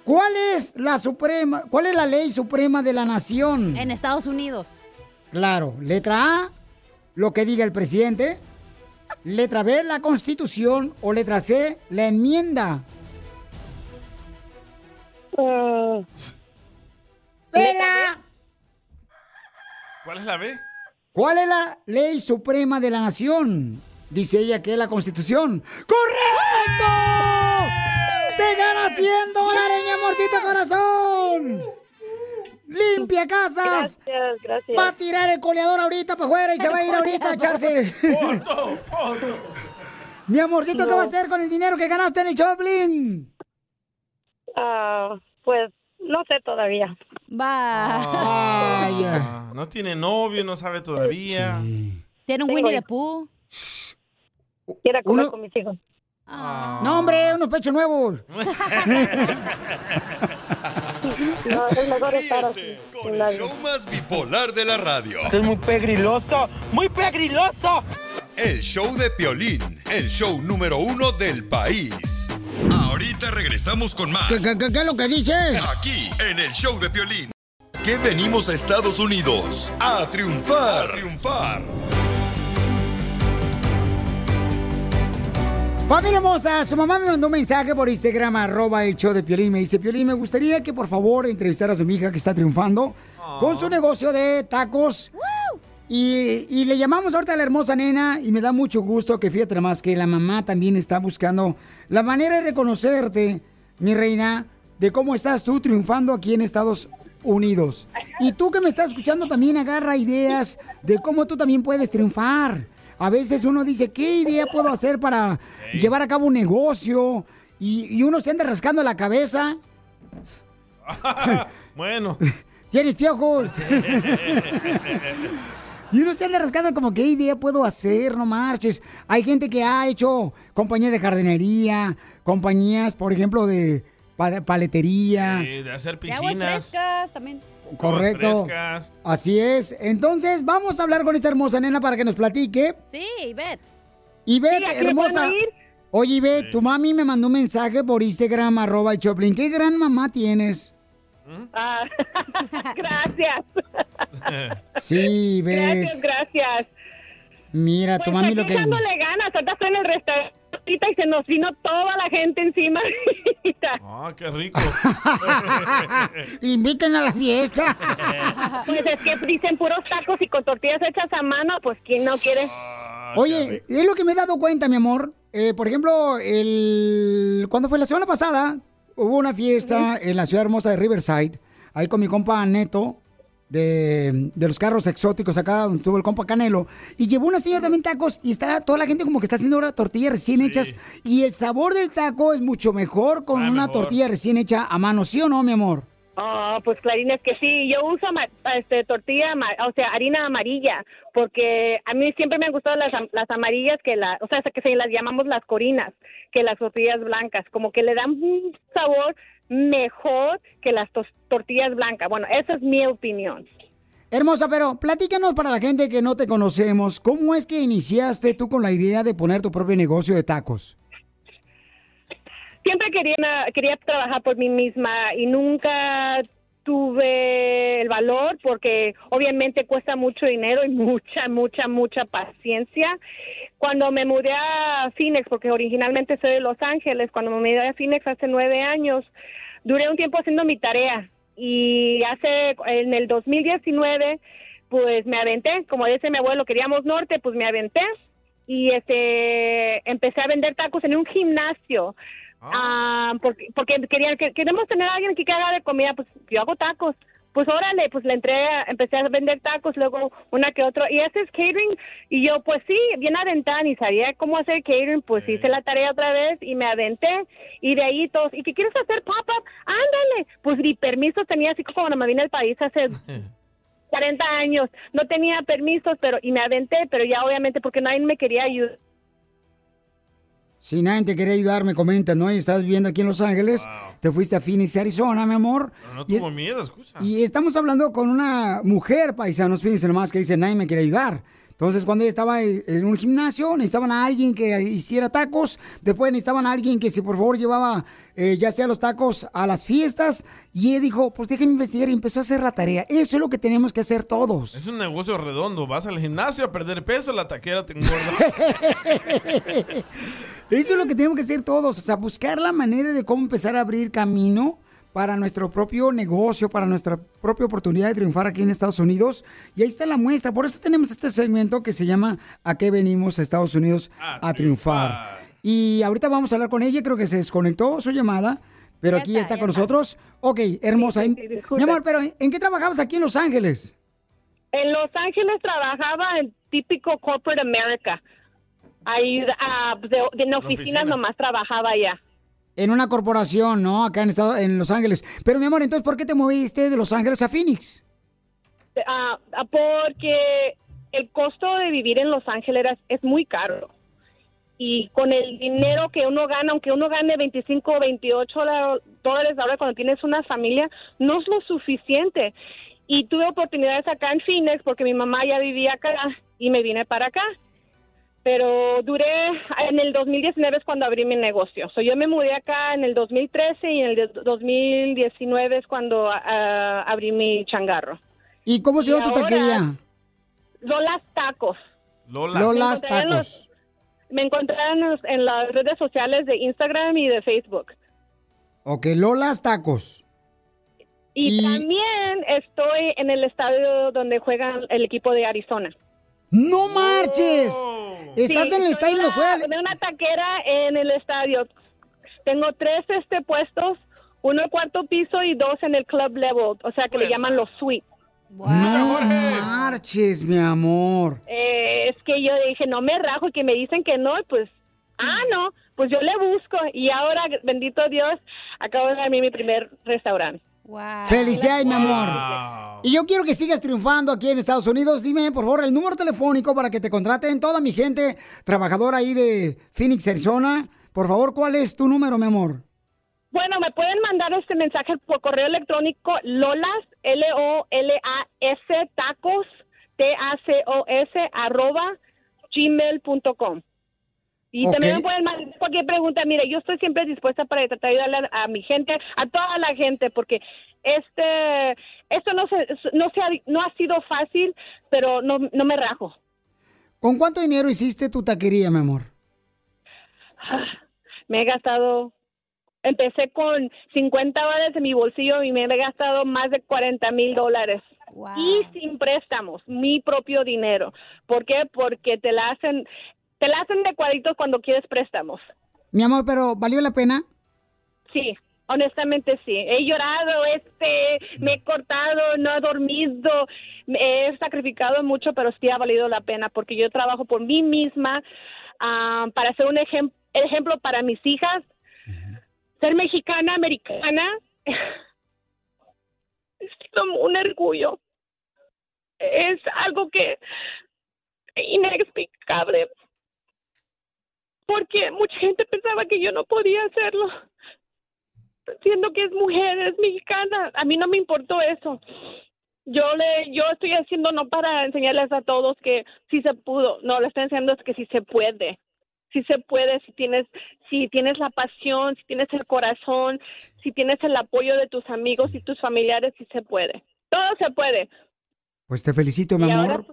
¿Cuál es la suprema, cuál es la ley suprema de la nación? En Estados Unidos. Claro, letra A, lo que diga el presidente. Letra B, la constitución. O letra C, la enmienda. ¡Pela! ¿Cuál es la B? ¿Cuál es la ley suprema de la nación? Dice ella que es la constitución. ¡Correcto! ¡Te ganas 100 dólares, mi amorcito corazón! ¡Limpia casas! Gracias, gracias. Va a tirar el coleador ahorita para afuera y se va a ir ahorita a echarse. ¡Foto, foto! Mi amorcito, ¿qué No. va a hacer con el dinero que ganaste en el Choplin? Ah, pues no sé todavía. Va. Ah, no tiene novio, no sabe todavía. Tiene un Tengo Winnie the hijos. Pooh. Quiero comer Uno- con mis hijos. No, hombre, unos pechos nuevos. No, es mejor estar así. Con el show más bipolar de la radio. Esto es muy pegriloso, muy pegriloso. El show de Piolín, el show número uno del país. Ahorita regresamos con más. ¿Qué, qué- qué- qué es lo que dices? Aquí, en el show de Piolín. Que venimos a Estados Unidos a triunfar. A triunfar. Familia hermosa, su mamá me mandó un mensaje por Instagram, arroba el show de Piolín. Me dice, Piolín, me gustaría que por favor entrevistaras a mi hija que está triunfando con su negocio de tacos. Y, y le llamamos ahorita a la hermosa nena y me da mucho gusto que fíjate más que la mamá también está buscando la manera de reconocerte, mi reina, de cómo estás tú triunfando aquí en Estados Unidos. Y tú que me estás escuchando también agarra ideas de cómo tú también puedes triunfar. A veces uno dice, ¿qué idea puedo hacer para llevar a cabo un negocio? Y, y uno se anda rascando la cabeza. bueno. Tienes piojos. Y uno se anda rascando como, ¿qué idea puedo hacer? No marches. Hay gente que ha hecho compañías de jardinería, compañías, por ejemplo, de pa- paletería. Sí, de hacer De aguas piscinas. frescas también. Correcto. frescas. Así es. Entonces, vamos a hablar con esta hermosa nena para que nos platique. Sí, Ivette. Ivette, Sí, hermosa. Oye, Ivette, tu mami me mandó un mensaje por Instagram, arroba el Choplin. ¿Qué gran mamá tienes? Ah, gracias. Sí, Ivette. Gracias, gracias. Mira, tu Pues mami aquí lo que... echándole ganas. Ahorita estoy en el restaurante y se nos vino toda la gente encima. Ah, qué rico. Inviten a la fiesta. pues es que dicen puros tacos y con tortillas hechas a mano, pues ¿quién no quiere? Oye, es lo que me he dado cuenta, mi amor. Eh, por ejemplo, el... cuando fue la semana pasada, hubo una fiesta en la ciudad hermosa de Riverside, ahí con mi compa Neto, de, de los carros exóticos acá, donde estuvo el compa Canelo, y llevó una señora también tacos, y está toda la gente como que está haciendo ahora tortillas recién hechas, y el sabor del taco es mucho mejor con Ah, una mejor. tortilla recién hecha a mano, ¿sí o no, mi amor? Ah, pues Clarín, es que sí, yo uso este, tortilla, o sea, harina amarilla, porque a mí siempre me han gustado las, las amarillas que la, o sea, que se las llamamos las corinas, que las tortillas blancas, como que le dan un sabor mejor que las tortillas blancas. Bueno, esa es mi opinión. Hermosa, pero platícanos para la gente que no te conocemos, ¿cómo es que iniciaste tú con la idea de poner tu propio negocio de tacos? siempre quería quería trabajar por mí misma y nunca tuve el valor porque obviamente cuesta mucho dinero y mucha mucha mucha paciencia cuando me mudé a Phoenix porque originalmente soy de Los Ángeles cuando me mudé a Phoenix hace nueve años duré un tiempo haciendo mi tarea. Y hace en el 2019 pues me aventé como dice mi abuelo queríamos norte pues me aventé. Y este empecé a vender tacos en un gimnasio. Ah, porque porque querían que queremos tener a alguien que haga de comida pues yo hago tacos pues órale pues le entré a- empecé a vender tacos luego una que otro y ese es catering y yo pues sí bien aventada ni sabía cómo hacer catering pues hice la tarea otra vez y me aventé y de ahí todos y qué quieres hacer pop up ándale pues mi permiso tenía así como cuando me vine al país hace 40 años no tenía permisos pero y me aventé pero ya obviamente porque nadie me quería ayudar Si nadie te quería ayudar, me comentas, ¿no? Y estás viviendo aquí en Los Ángeles, te fuiste a Phoenix, Arizona, mi amor. Pero no es- tuvo miedo, escucha. y estamos hablando con una mujer, paisanos, fíjense nomás, que dice, nadie me quiere ayudar. Entonces, cuando ella estaba en un gimnasio, necesitaban a alguien que hiciera tacos. Después necesitaban a alguien que, si por favor, llevaba eh, ya sea los tacos a las fiestas. Y ella dijo, pues déjenme investigar y empezó a hacer la tarea. Eso es lo que tenemos que hacer todos. Es un negocio redondo. Vas al gimnasio a perder peso, la taquera te engorda. Eso es lo que tenemos que hacer todos, o sea, buscar la manera de cómo empezar a abrir camino para nuestro propio negocio, para nuestra propia oportunidad de triunfar aquí en Estados Unidos. Y ahí está la muestra. Por eso tenemos este segmento que se llama ¿A qué venimos a Estados Unidos a, triunfar? Y ahorita vamos a hablar con ella, creo que se desconectó su llamada, pero aquí está, con nosotros. Ok, hermosa. Mi amor, pero ¿en qué trabajabas aquí en Los Ángeles? En Los Ángeles trabajaba en típico corporate America. Ahí ah, de, de en oficinas nomás trabajaba allá. En una corporación, ¿no? Acá en, Estado- en Los Ángeles. Pero mi amor, entonces, ¿por qué te moviste de Los Ángeles a Phoenix? Ah, ah, porque el costo de vivir en Los Ángeles es, muy caro. Y con el dinero que uno gana, aunque uno gane 25 o 28 la- dólares ahora cuando tienes una familia, no es lo suficiente. Y tuve oportunidades acá en Phoenix porque mi mamá ya vivía acá y me vine para acá. Pero duré, en el 2019 es cuando abrí mi negocio. So, yo me mudé acá en el 2013 y en el de- 2019 es cuando ah, abrí mi changarro. ¿Y cómo se llama tu taquería? Lolas Tacos. Lola. Lolas Me encontré en los- Tacos. Me encontré en, los- en las redes sociales de Instagram y de Facebook. Ok, Lolas Tacos. Y, también estoy en el estadio donde juegan el equipo de Arizona. ¡No marches! ¿Estás Sí, en el estadio una- juega? de una taquera en el estadio. Tengo tres este puestos, uno en cuarto piso y dos en el club level, o sea que le llaman los suites. No marches, mi amor. Eh, es que yo dije, no me rajo y que me dicen que no, y pues, ah, no, pues yo le busco. Y ahora, bendito Dios, acabo de darme mi primer restaurante. Felicidades, mi amor. Y yo quiero que sigas triunfando aquí en Estados Unidos. Dime, por favor, el número telefónico para que te contraten toda mi gente trabajadora ahí de Phoenix, Arizona. Por favor, ¿cuál es tu número, mi amor? Bueno, me pueden mandar este mensaje por correo electrónico lolas, L-O-L-A-S, tacos, T-A-C-O-S, arroba, gmail.com. Y también me pueden mandar cualquier pregunta. Mire, yo estoy siempre dispuesta para tratar de ayudarle a, a mi gente, a toda la gente, porque este, esto no, se, no, se ha, no ha sido fácil, pero no, no me rajo. ¿Con cuánto dinero hiciste tu taquería, mi amor? Me he gastado, empecé con 50 dólares en mi bolsillo y me he gastado más de 40 mil dólares. Y sin préstamos, mi propio dinero. ¿Por qué? Porque te la hacen, te la hacen de cuadritos cuando quieres préstamos. Mi amor, pero ¿valió la pena? Sí, honestamente sí. He llorado, este, me he cortado, no he dormido, me he sacrificado mucho, pero sí ha valido la pena porque yo trabajo por mí misma ah, para ser un ejem- ejemplo para mis hijas. Ser mexicana, americana, es como un orgullo. Es algo que inexplicable. Porque mucha gente pensaba que yo no podía hacerlo siendo que es mujer, es mexicana, a mí no me importó eso. Yo le, yo estoy haciendo no para enseñarles a todos que sí se pudo, no, le estoy enseñando es que sí se puede, sí se puede si tienes, si tienes la pasión, si tienes el corazón, si tienes el apoyo de tus amigos y tus familiares, sí se puede, todo se puede. Pues te felicito, mi Y amor. ahora-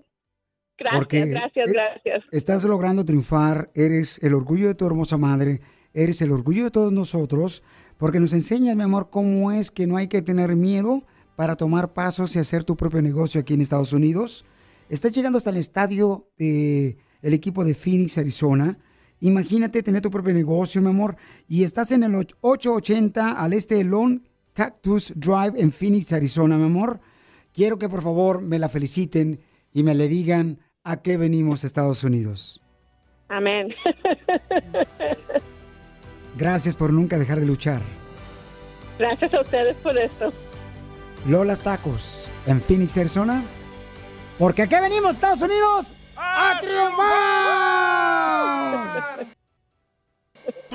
Gracias, Porque, gracias, eh, gracias. Estás logrando triunfar, eres el orgullo de tu hermosa madre, eres el orgullo de todos nosotros, porque nos enseñas, mi amor, cómo es que no hay que tener miedo para tomar pasos y hacer tu propio negocio aquí en Estados Unidos. Estás llegando hasta el estadio del equipo de Phoenix, Arizona. Imagínate tener tu propio negocio, mi amor, y estás en el och- 880 al este de Lone Cactus Drive en Phoenix, Arizona, mi amor. Quiero que por favor me la feliciten y me le digan a qué venimos a Estados Unidos. Amén. Gracias por nunca dejar de luchar. gracias a ustedes por esto. Lolas Tacos en Phoenix, Arizona. Porque aquí venimos, Estados Unidos, a triunfar.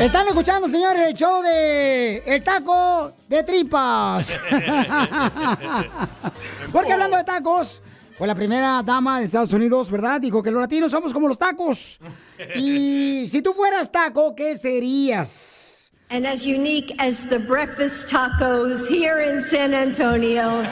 Están escuchando, señores, el show de El Taco de Tripas. Porque hablando de tacos, pues la primera dama de Estados Unidos, ¿verdad? Dijo que los latinos somos como los tacos. Y si tú fueras taco, ¿qué serías? And as unique as the breakfast tacos here in San Antonio.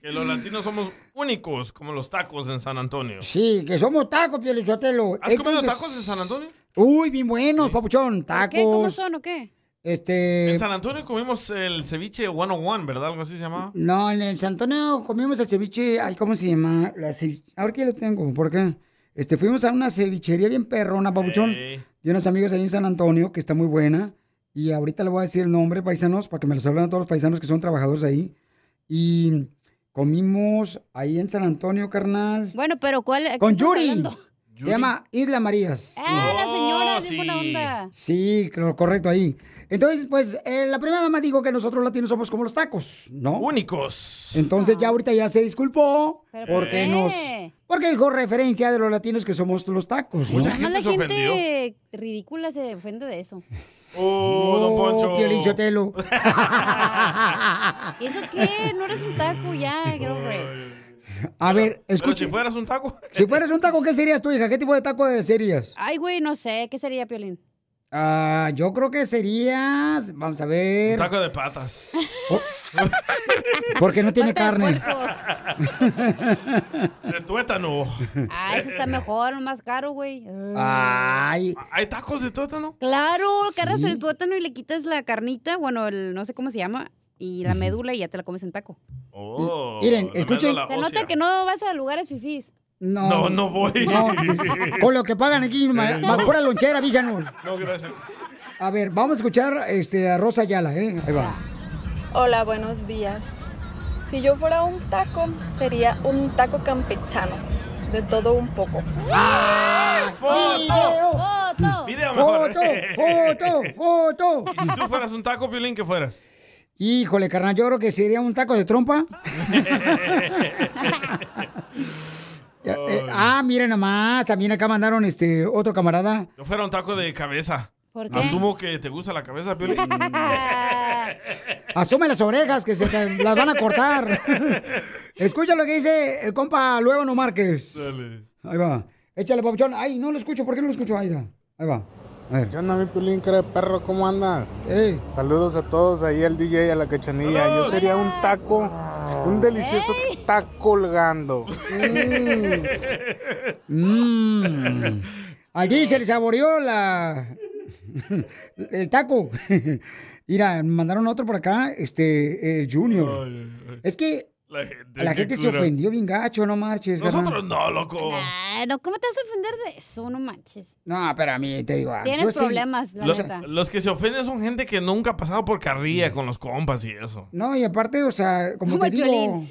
Que los latinos somos únicos como los tacos en San Antonio. Sí, que somos tacos, Pielichotelo. ¿Has comido tacos en San Antonio? Uy, bien buenos, papuchón. Tacos. ¿Qué? ¿Cómo son o qué? Este. En San Antonio comimos el ceviche 101, ¿verdad? Algo así se llamaba. No, en el San Antonio comimos el ceviche. Ay, ¿cómo se llama? La cevi- Ahora que lo tengo, ¿por qué? Este, fuimos a una cevichería bien perrona, papuchón. De unos amigos ahí en San Antonio, que está muy buena. Y ahorita le voy a decir el nombre, paisanos, para que me los hablen a todos los paisanos que son trabajadores ahí. Y comimos ahí en San Antonio, carnal. Bueno, pero ¿cuál? Con Yuri. hablando? Se llama Isla Marías. Ah, la señora, Oh, buena onda. Sí, correcto ahí. Entonces, pues, eh, la primera dama dijo que nosotros latinos somos como los tacos, ¿no? Únicos. Entonces ya ahorita ya se disculpó ¿Pero por porque qué? nos porque dijo referencia de los latinos que somos los tacos, ¿no? La gente ridícula se ofende de eso. Oh, don Poncho. Piolín Sotelo. ¿Y eso qué? No eres un taco ya, it. A ver, Pero escuche. si fueras un taco. Si fueras un taco, ¿qué serías tú, hija? ¿Qué tipo de taco serías? Ay, güey, no sé. ¿Qué sería, Piolín? Ah, yo creo que serías, vamos a Un ver, taco de patas. porque no tiene de carne. De tuétano. Ah, ese está mejor, más caro, güey. Ay. ¿Hay tacos de tuétano? Claro, agarras Sí. el tuétano y le quitas la carnita, bueno, el no sé cómo se llama, y la médula y ya te la comes en taco. Oh, Miren, escuchen. Se nota que no vas a lugares fifís. No, No, no voy. No, con lo que pagan aquí, ma- ma- pura lonchera, avísanos. No, gracias. A ver, vamos a escuchar este, a Rosa Ayala, ¿eh? Ahí va. Hola, buenos días. Si yo fuera un taco, sería un taco campechano. De todo un poco. ¡Foto! Video mejor. ¡Foto! ¡Foto! ¡Foto! ¿Y si tú fueras un taco, Piolín, qué fueras? Híjole, carnal, yo creo que sería un taco de trompa. Eh, ah, miren nomás, también acá mandaron este otro camarada. Yo fuera un taco de cabeza. ¿Por qué? Asumo que te gusta la cabeza, Piolín. Asume las orejas que se te las van a cortar. Escucha lo que dice el compa Luevano Márquez. Ahí va. Échale, papuchón. Ay, no lo escucho. ¿Por qué no lo escucho? Ahí está. Ahí va. A ver. ¿Qué onda, mi Piolín, cara de perro? ¿Cómo anda? Saludos a todos, ahí al DJ, a la cachanilla. Yo sería un taco, un delicioso taco colgando. Mmm. Al DJ se le saboreó la... el taco. Mira, mandaron otro por acá, este, el Junior. Es que La gente, la qué gente se ofendió bien gacho, no marches. carnal. Nosotros no, loco. No, ¿cómo te vas a ofender de eso? No manches. No, pero a mí te digo. ah, yo Tienes sí- problemas, la Los, neta. los que se ofenden son gente que nunca ha pasado por carrilla con los compas y eso. No, y aparte, o sea, como Como te digo.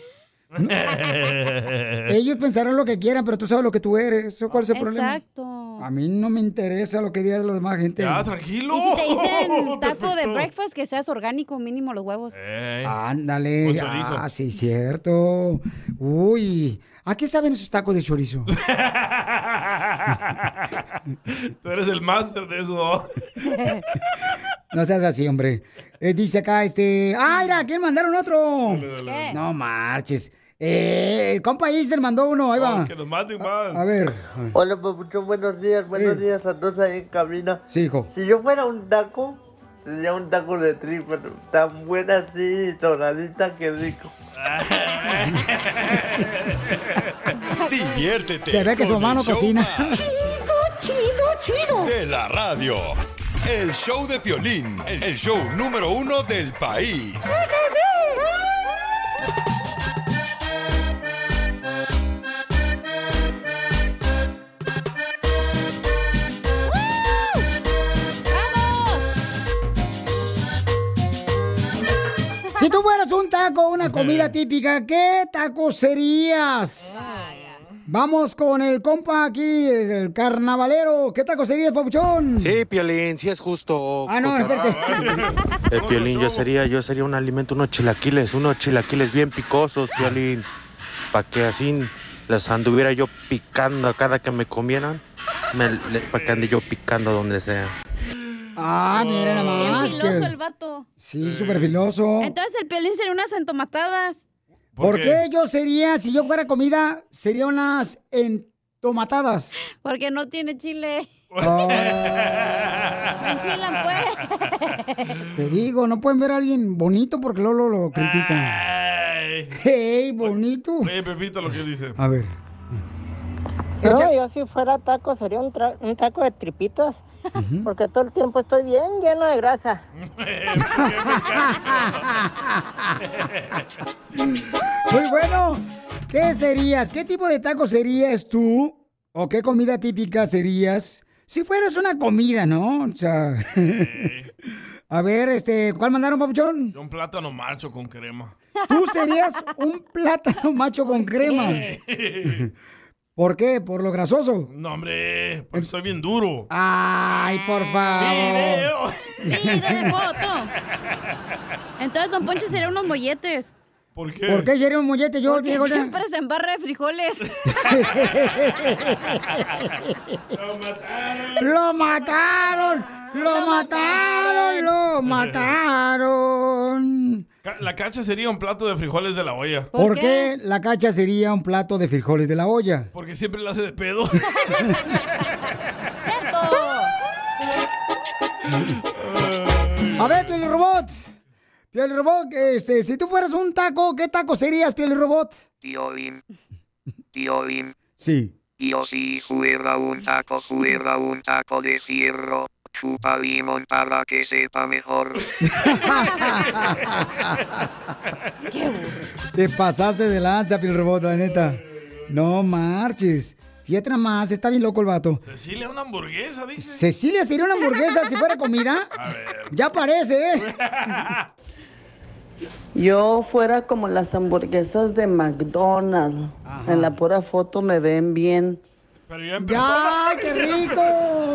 ellos pensarán lo que quieran, pero tú sabes lo que tú eres. ¿Eso ¿Cuál es el problema? Exacto. A mí no me interesa lo que diga de los demás gente. Ya, tranquilo. Y si te dicen taco de breakfast, que seas orgánico, mínimo los huevos. Ey. Ándale. Ah, sí, cierto. Uy, ¿a qué saben esos tacos de chorizo? Tú eres el máster de eso. No seas así, hombre. Eh, dice acá, este. ¡Ah, mira! ¿Quién mandaron otro? ¿Qué? No marches. Eh, el compa Isel mandó uno, ahí va. Que nos maten más. A ver. Hola, papuchón, buenos días, buenos días a todos ahí en cabina. Sí, hijo. Si yo fuera un taco, sería un taco de tripa, tan buena así, doradita, que rico. Diviértete. Se ve que su con mamá el no show cocina. más Chido, chido. De la radio. El show de Piolín. El show número uno del país. Fueras un taco, una comida típica, ¿qué taco serías? Vamos con el compa aquí, el carnavalero. ¿Qué taco serías, papuchón? Sí, Piolín, sí es justo. Ah, no, espérate. El Piolín, yo sería, yo sería un alimento, unos chilaquiles, unos chilaquiles bien picosos, Piolín. Para que así les anduviera yo picando a cada que me comieran. para que ande yo picando donde sea. Ah, mira nada Bien más. filoso que- el vato. Sí, súper filoso. Entonces el piolín sería unas entomatadas. ¿Por qué yo sería, si yo fuera comida, sería unas entomatadas? Porque no tiene chile. Oh. Me enchilan, pues. Te digo, no pueden ver a alguien bonito porque luego lo, lo critican. Hey, bonito. Oye, Pepito, lo que dice. A ver. No, yo si fuera taco sería un taco de tripitas, porque todo el tiempo estoy bien lleno de grasa. Muy bueno. ¿Qué serías? ¿Qué tipo de taco serías tú? ¿O qué comida típica serías? Si fueras una comida, ¿no? O sea. A ver, este, ¿cuál mandaron, papuchón? Un plátano macho con crema. Tú serías un plátano macho con crema. ¿Por qué? ¿Por lo grasoso? No, hombre, porque soy bien duro. Ay, por favor. de foto. Entonces Don Poncho sería unos molletes. ¿Por qué? ¿Por qué sería un mollete yo, Porque viejo? siempre se embarra de frijoles. ¡Lo mataron! ¡Lo mataron! ¡Lo mataron! Ca- La cacha sería un plato de frijoles de la olla. ¿Por qué la cacha sería un plato de frijoles de la olla? Porque siempre la hace de pedo. A ver, Piel Robot. Piel Robot, este, si tú fueras un taco, ¿qué taco serías, Piel Robot? Tío Bim. Tío Bim. Sí. Yo si fuera un taco, fuera un taco de fierro. Chupa limón para que sepa mejor. Te pasaste de lanza, Piel Robot, la neta. No marches. Fíjate nada más, está bien loco el vato. Cecilia, una hamburguesa, dice. Cecilia sería una hamburguesa si fuera comida. A ver. Ya parece, ¿eh? Yo fuera como las hamburguesas de McDonald's. En la pura foto me ven bien. Pero ya en ¡Ya, persona. qué rico!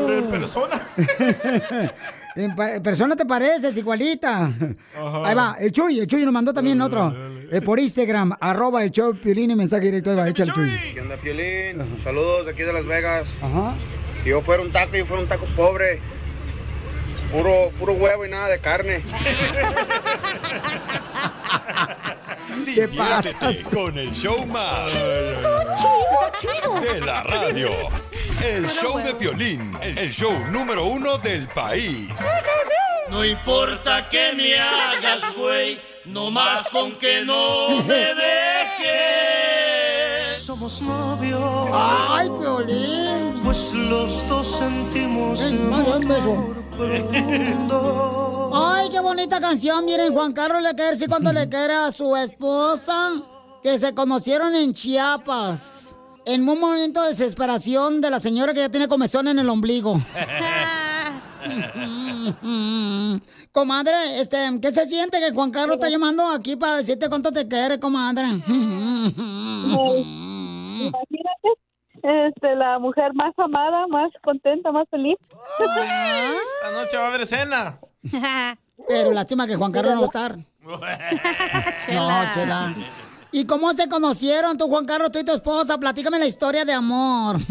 Pero en persona. En pa- en persona te pareces, igualita. Ahí va, el Chuy, el Chuy nos mandó también otro. eh, por Instagram, arroba el show Piolín y mensaje directo. Ahí va, échale Chuy. ¿Qué onda, Piolín? Saludos de aquí de Las Vegas. Ajá. Si yo fuera un taco, yo fuera un taco pobre. Puro, puro huevo y nada de carne. Diviértete con el show más. De la radio. El show de Piolín. El show número uno del país. No importa que me hagas, güey, no más con que no me dejes. Somos novios. ¡Ay, Piolín! Pues los dos sentimos Ven, más, un beso. Profundo. Ay, qué bonita canción. Miren, Juan Carlos le quiere decir cuánto le quiere a su esposa, que se conocieron en Chiapas. En un momento de desesperación de la señora que ya tiene comezón en el ombligo. Comadre, este, ¿qué se siente que Juan Carlos está llamando aquí para decirte cuánto te quiere, comadre? Imagínate, este, la mujer más amada, más contenta, más feliz. Esta noche va a haber cena. Pero lástima que Juan Carlos no va a estar. No, chela. ¿Y cómo se conocieron tú, Juan Carlos, tú y tu esposa? Platícame la historia de amor.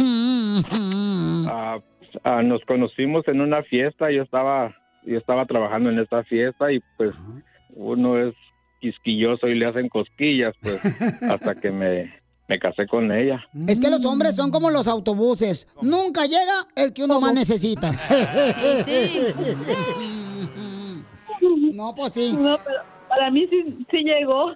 Ah, ah, nos conocimos en una fiesta, yo estaba, yo estaba trabajando en esta fiesta y pues uno es quisquilloso y le hacen cosquillas, pues hasta que me, me casé con ella. Es que los hombres son como los autobuses. Nunca llega el que uno más necesita. No, pues sí. No, pero para mí sí, sí llegó.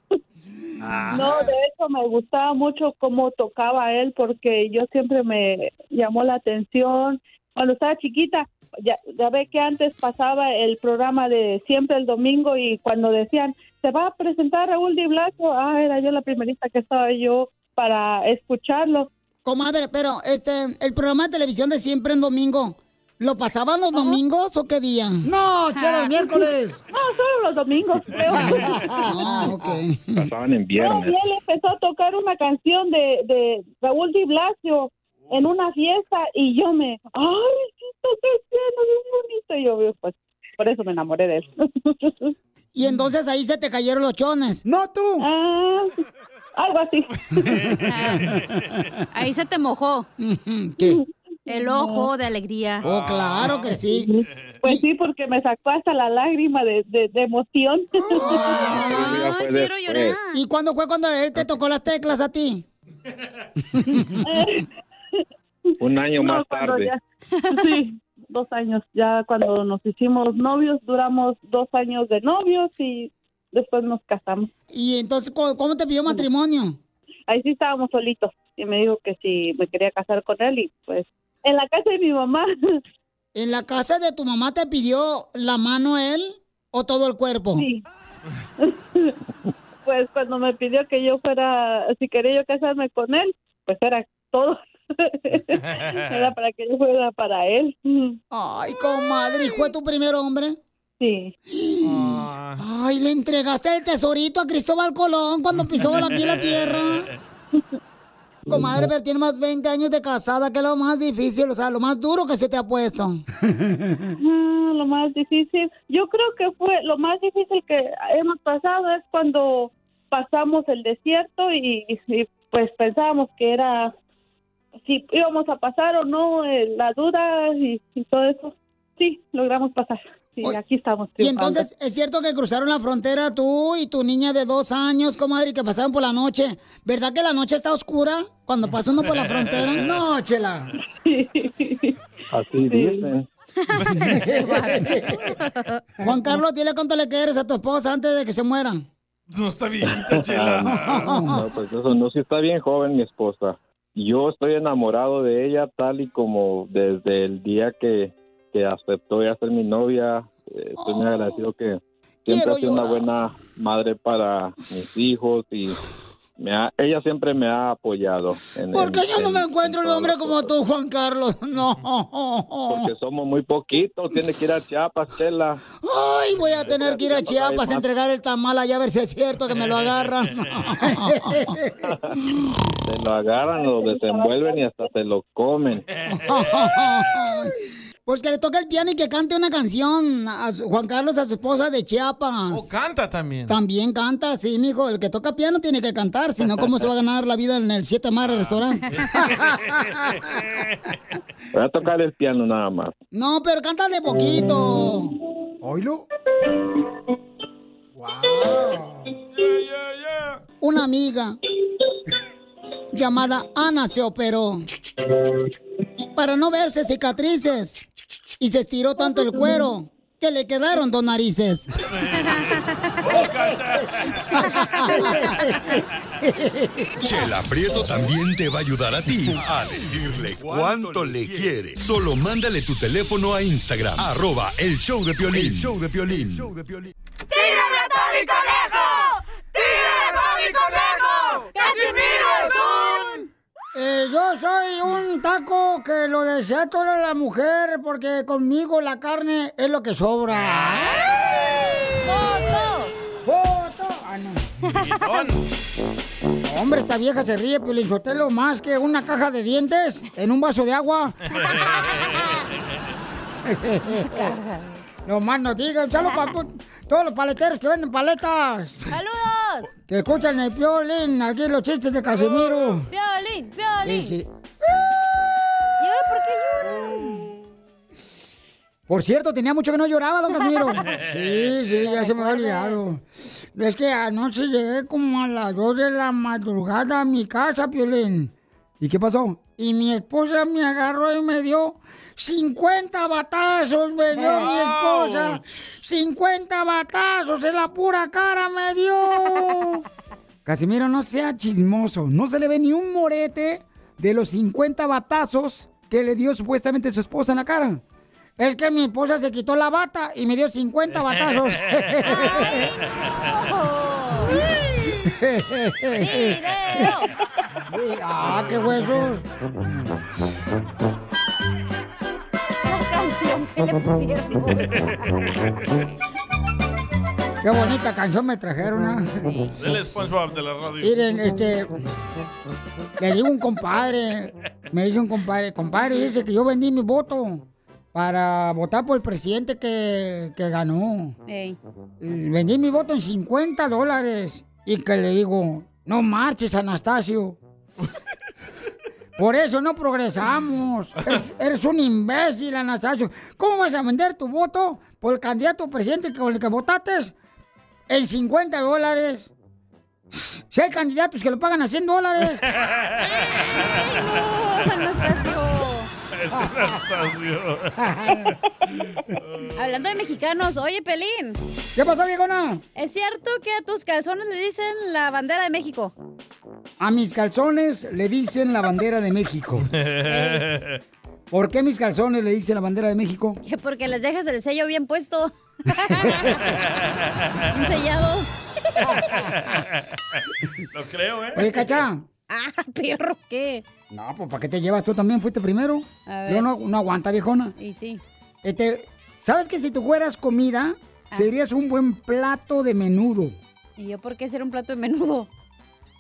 Ah. No, de hecho me gustaba mucho cómo tocaba él porque yo siempre me llamó la atención. Cuando estaba chiquita, ya, ya ve que antes pasaba el programa de siempre el domingo y cuando decían, se va a presentar Raúl Di Blasio, ah, era yo la primerita que estaba yo para escucharlo. Comadre, pero este, el programa de televisión de siempre en domingo, ¿Lo pasaban los domingos o qué día? No, chela, el miércoles. No, solo los domingos, creo. Ah, ok. Pasaban en No, viernes. y él empezó a tocar una canción de, de Raúl Di Blasio en una fiesta y yo me, ay, el piano bien bonito. Y yo, pues, por eso me enamoré de él. Y entonces ahí se te cayeron los chones. ¡No tú! Ah, algo así. Ahí se te mojó. ¿Qué? El ojo de alegría. Oh, claro que sí. Pues sí, porque me sacó hasta la lágrima de, de, de emoción. Ay, quiero llorar. ¿Y cuándo fue cuando él te tocó las teclas a ti? Un año No, más tarde. ya- sí, dos años. Ya cuando nos hicimos novios, duramos dos años de novios y después nos casamos. ¿Y entonces cómo, cómo te pidió matrimonio? Ahí sí estábamos solitos y me dijo que si me quería casar con él y pues en la casa de mi mamá. ¿En la casa de tu mamá te pidió la mano él o todo el cuerpo? Sí. Pues cuando me pidió que yo fuera, si quería yo casarme con él, pues era todo. era para que yo fuera para él. Ay, comadre, ¿y fue tu primer hombre? Sí. Ay, le entregaste el tesorito a Cristóbal Colón cuando pisó aquí la tierra. Comadre, pero tiene más 20 años de casada, que es lo más difícil, o sea, lo más duro que se te ha puesto. Ah, lo más difícil, yo creo que fue lo más difícil que hemos pasado es cuando pasamos el desierto y, y, pues pensábamos que era si íbamos a pasar o no, eh, la duda y, y todo eso. Sí, logramos pasar. Sí, aquí estamos. Y entonces, ¿es cierto que cruzaron la frontera tú y tu niña de dos años, comadre, y que pasaron por la noche? ¿Verdad que la noche está oscura cuando pasa uno por la frontera? No, chela. Así dicen. Juan Carlos, dile cuánto le quieres a tu esposa antes de que se muera. No está viejita, chela. No, pues eso no, si está bien joven mi esposa. Yo estoy enamorado de ella tal y como desde el día que, que aceptó ya ser mi novia. Eh, estoy muy agradecido que siempre ha sido una buena madre para mis hijos y me ha- ella siempre me ha apoyado. En, ¿Por qué en- yo no me en- encuentro un hombre como tú, Juan Carlos? No. Porque somos muy poquitos, tiene que ir a Chiapas, Chela. Ay, voy a tener que ir a Chiapas a entregar el tamal allá a ver si es cierto que me lo agarran. Se lo agarran, lo desenvuelven y hasta se lo comen. Pues que le toque el piano y que cante una canción a Juan Carlos a su esposa de Chiapas. O canta también. También canta, sí, mijo. El que toca piano tiene que cantar, si no, ¿cómo se va a ganar la vida en el Siete Mar restaurante? Voy a tocar el piano nada más. No, pero cántale poquito. ¿Oílo? Una amiga llamada Ana se operó para no verse cicatrices y se estiró tanto el cuero que le quedaron dos narices. Chela Prieto también te va a ayudar a ti a decirle cuánto le quiere. Solo mándale tu teléfono a Instagram, arroba el show de Piolín. El show de Piolín. ¡Tírame a Tony Conejo! ¡Tírame a Tony Conejo! ¡Casimiro. Eh, yo soy un taco que lo desea toda la mujer porque conmigo la carne es lo que sobra. ¡Foto! ¡Foto! Ah, no. Hombre, esta vieja se ríe, Piolinsotelo, más que una caja de dientes en un vaso de agua. No más no digan, saludos para todos los paleteros que venden paletas. ¡Saludos! Que escuchan el piolín, aquí los chistes de Casimiro. ¡Violín! ¡Violín! Sí. ¿Y ahora por qué lloran? Por cierto, tenía mucho que no lloraba, don Casimiro. Sí, sí, ya se me había olvidado. Es que anoche llegué como a las 2 de la madrugada a mi casa, Piolín. ¿Y qué pasó? Y mi esposa me agarró y me dio 50 batazos, me dio mi esposa. 50 batazos en la pura cara me dio. Casimiro, no sea chismoso. No se le ve ni un morete de los 50 batazos que le dio supuestamente su esposa en la cara. Es que mi esposa se quitó la bata y me dio 50 batazos. ah, qué huesos. le pusieron? Qué bonita canción me trajeron, ¿ah? Del SpongeBob de la radio. Miren, este. Le digo a un compadre, me dice un compadre, compadre, dice que yo vendí mi voto para votar por el presidente que, que ganó. Ey. Vendí mi voto en 50 dólares. Y que le digo, no marches, Anastasio. Por eso no progresamos. Eres, un imbécil, Anastasio. ¿Cómo vas a vender tu voto por el candidato presidente con el que votaste en 50 dólares? Si hay candidatos que lo pagan a 100 dólares. Hablando de mexicanos, oye, Pelín. ¿Qué pasó, viejona? ¿Es cierto que a tus calzones le dicen la bandera de México? A mis calzones le dicen la bandera de México. ¿Por qué mis calzones le dicen la bandera de México? Que porque les dejas el sello bien puesto. Bien sellados. Lo creo, ¿eh? Oye, Cacha. Ah, perro, ¿qué? No, pues ¿para qué te llevas? Tú también fuiste primero. A ver. Yo no, no aguanta, viejona. Y sí. Este, ¿sabes que si tú fueras comida, serías un buen plato de menudo? ¿Y yo por qué ser un plato de menudo?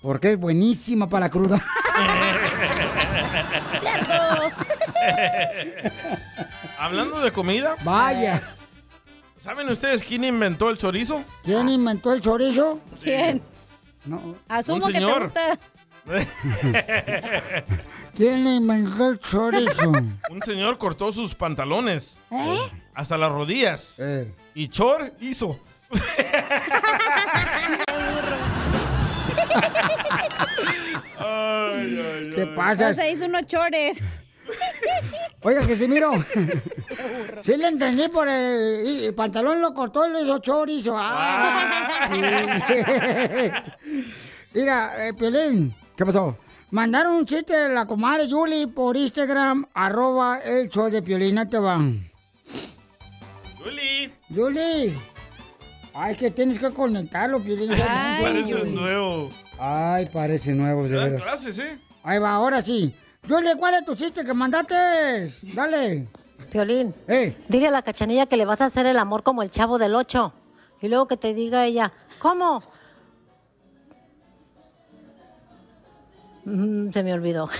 Porque es buenísima para la cruda. Hablando de comida. Vaya. ¿Saben ustedes quién inventó el chorizo? ¿Quién inventó el chorizo? ¿Quién? No. Asumo Un que te señor. gusta. ¿Quién inventó el chorizo? Un señor cortó sus pantalones ¿Eh? hasta las rodillas. Y Chor hizo. ¿Qué pasa? O sea, hizo unos chores. Oiga, que si miro. Sí le entendí por el, y- el pantalón lo cortó y lo hizo chorizo. Ah, sí. Mira, eh, Piolín, ¿qué pasó? Mandaron un chiste de la comadre Julie por Instagram, arroba el show de Piolín, ahí te van. Juli. Julie. Ay, que tienes que conectarlo, Piolín. Parece nuevo. Ay, parece nuevo, de veras. clases, ¿eh? Ahí va, ahora sí. Julie, ¿cuál es tu chiste que mandaste? Dale. Piolín, Eh. dile a la cachanilla que le vas a hacer el amor como el chavo del ocho. Y luego que te diga ella, ¿cómo? Mm, se me olvidó.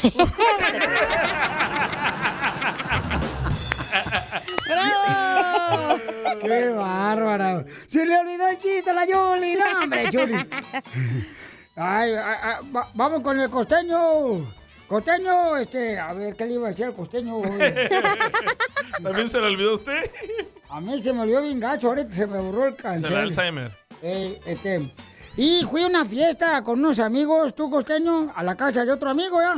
¡Bravo! ¡Qué bárbara! Se le olvidó el chiste a la Yuli. No, hombre, Yuli. Ay, ay, ay, va- vamos con el costeño. Costeño, este, a ver, ¿qué le iba a decir al costeño? ¿También se le olvidó a usted? A mí se me olvidó bien gacho, ahorita se me borró el Se cancel. le Alzheimer. Eh, este, y fui a una fiesta con unos amigos, tú costeño, a la casa de otro amigo ya.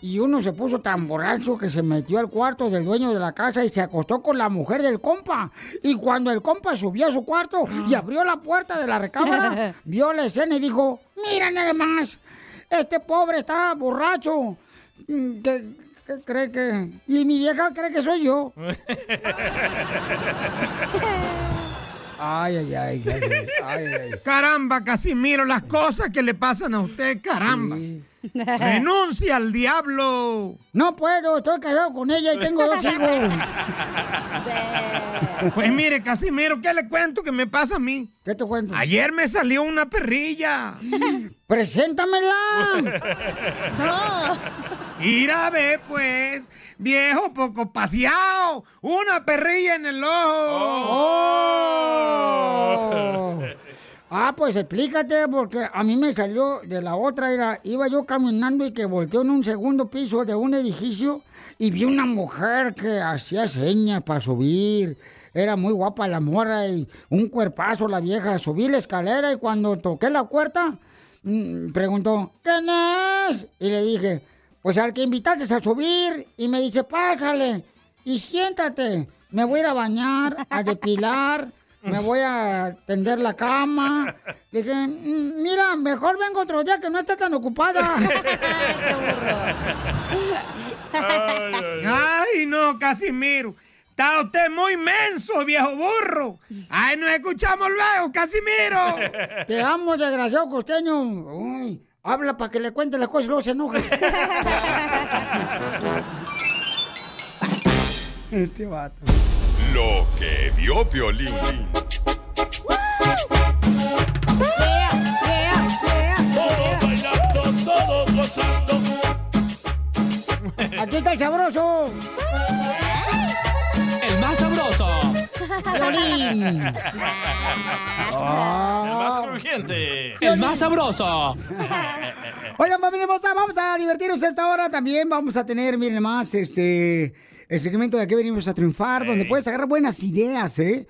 Y uno se puso tan borracho que se metió al cuarto del dueño de la casa y se acostó con la mujer del compa. Y cuando el compa subió a su cuarto y abrió la puerta de la recámara, vio la escena y dijo, mira nada más, este pobre está borracho. Mm, ¿Qué, qué cree que...? Y mi vieja cree que soy yo. Ay, ay, ay, ay, ay, ay. Caramba, Casimiro, las cosas que le pasan a usted, caramba. Renuncia al diablo. No puedo, estoy casado con ella y tengo dos hijos. Pues mire, Casimiro, ¿qué le cuento que me pasa a mí? ¿Qué te cuento? Ayer me salió una perrilla. ¡Preséntamela! no. Mira, ve, pues, viejo poco paseado. Una perrilla en el ojo. ¡Oh! Ah, pues explícate, porque a mí me salió de la otra, era, iba yo caminando y que volteó en un segundo piso de un edificio y vi una mujer que hacía señas para subir. Era muy guapa la morra y un cuerpazo la vieja. Subí la escalera y cuando toqué la puerta, mm, preguntó, ¿quién es? Y le dije, pues al que invitaste a subir. Y me dice, pásale y siéntate. Me voy a ir a bañar, a depilar, me voy a tender la cama. Dije, "Mm, mira, mejor vengo otro día que no esté tan ocupada. Ay, no, Casimiro. Está usted muy menso, viejo burro. Ay, nos escuchamos luego, Casimiro. Te amo, desgraciado costeño. Uy, habla para que le cuente las cosas y luego se enoja. Este vato. Lo que vio Piolín. Todos bailando, todos gozando. Aquí está el sabroso. El más Violín. El más crujiente. El más sabroso. Oigan, familia hermosa, vamos a divertirnos esta hora también. Vamos a tener, miren más, este, el segmento de aquí venimos a triunfar, donde puedes agarrar buenas ideas, ¿eh?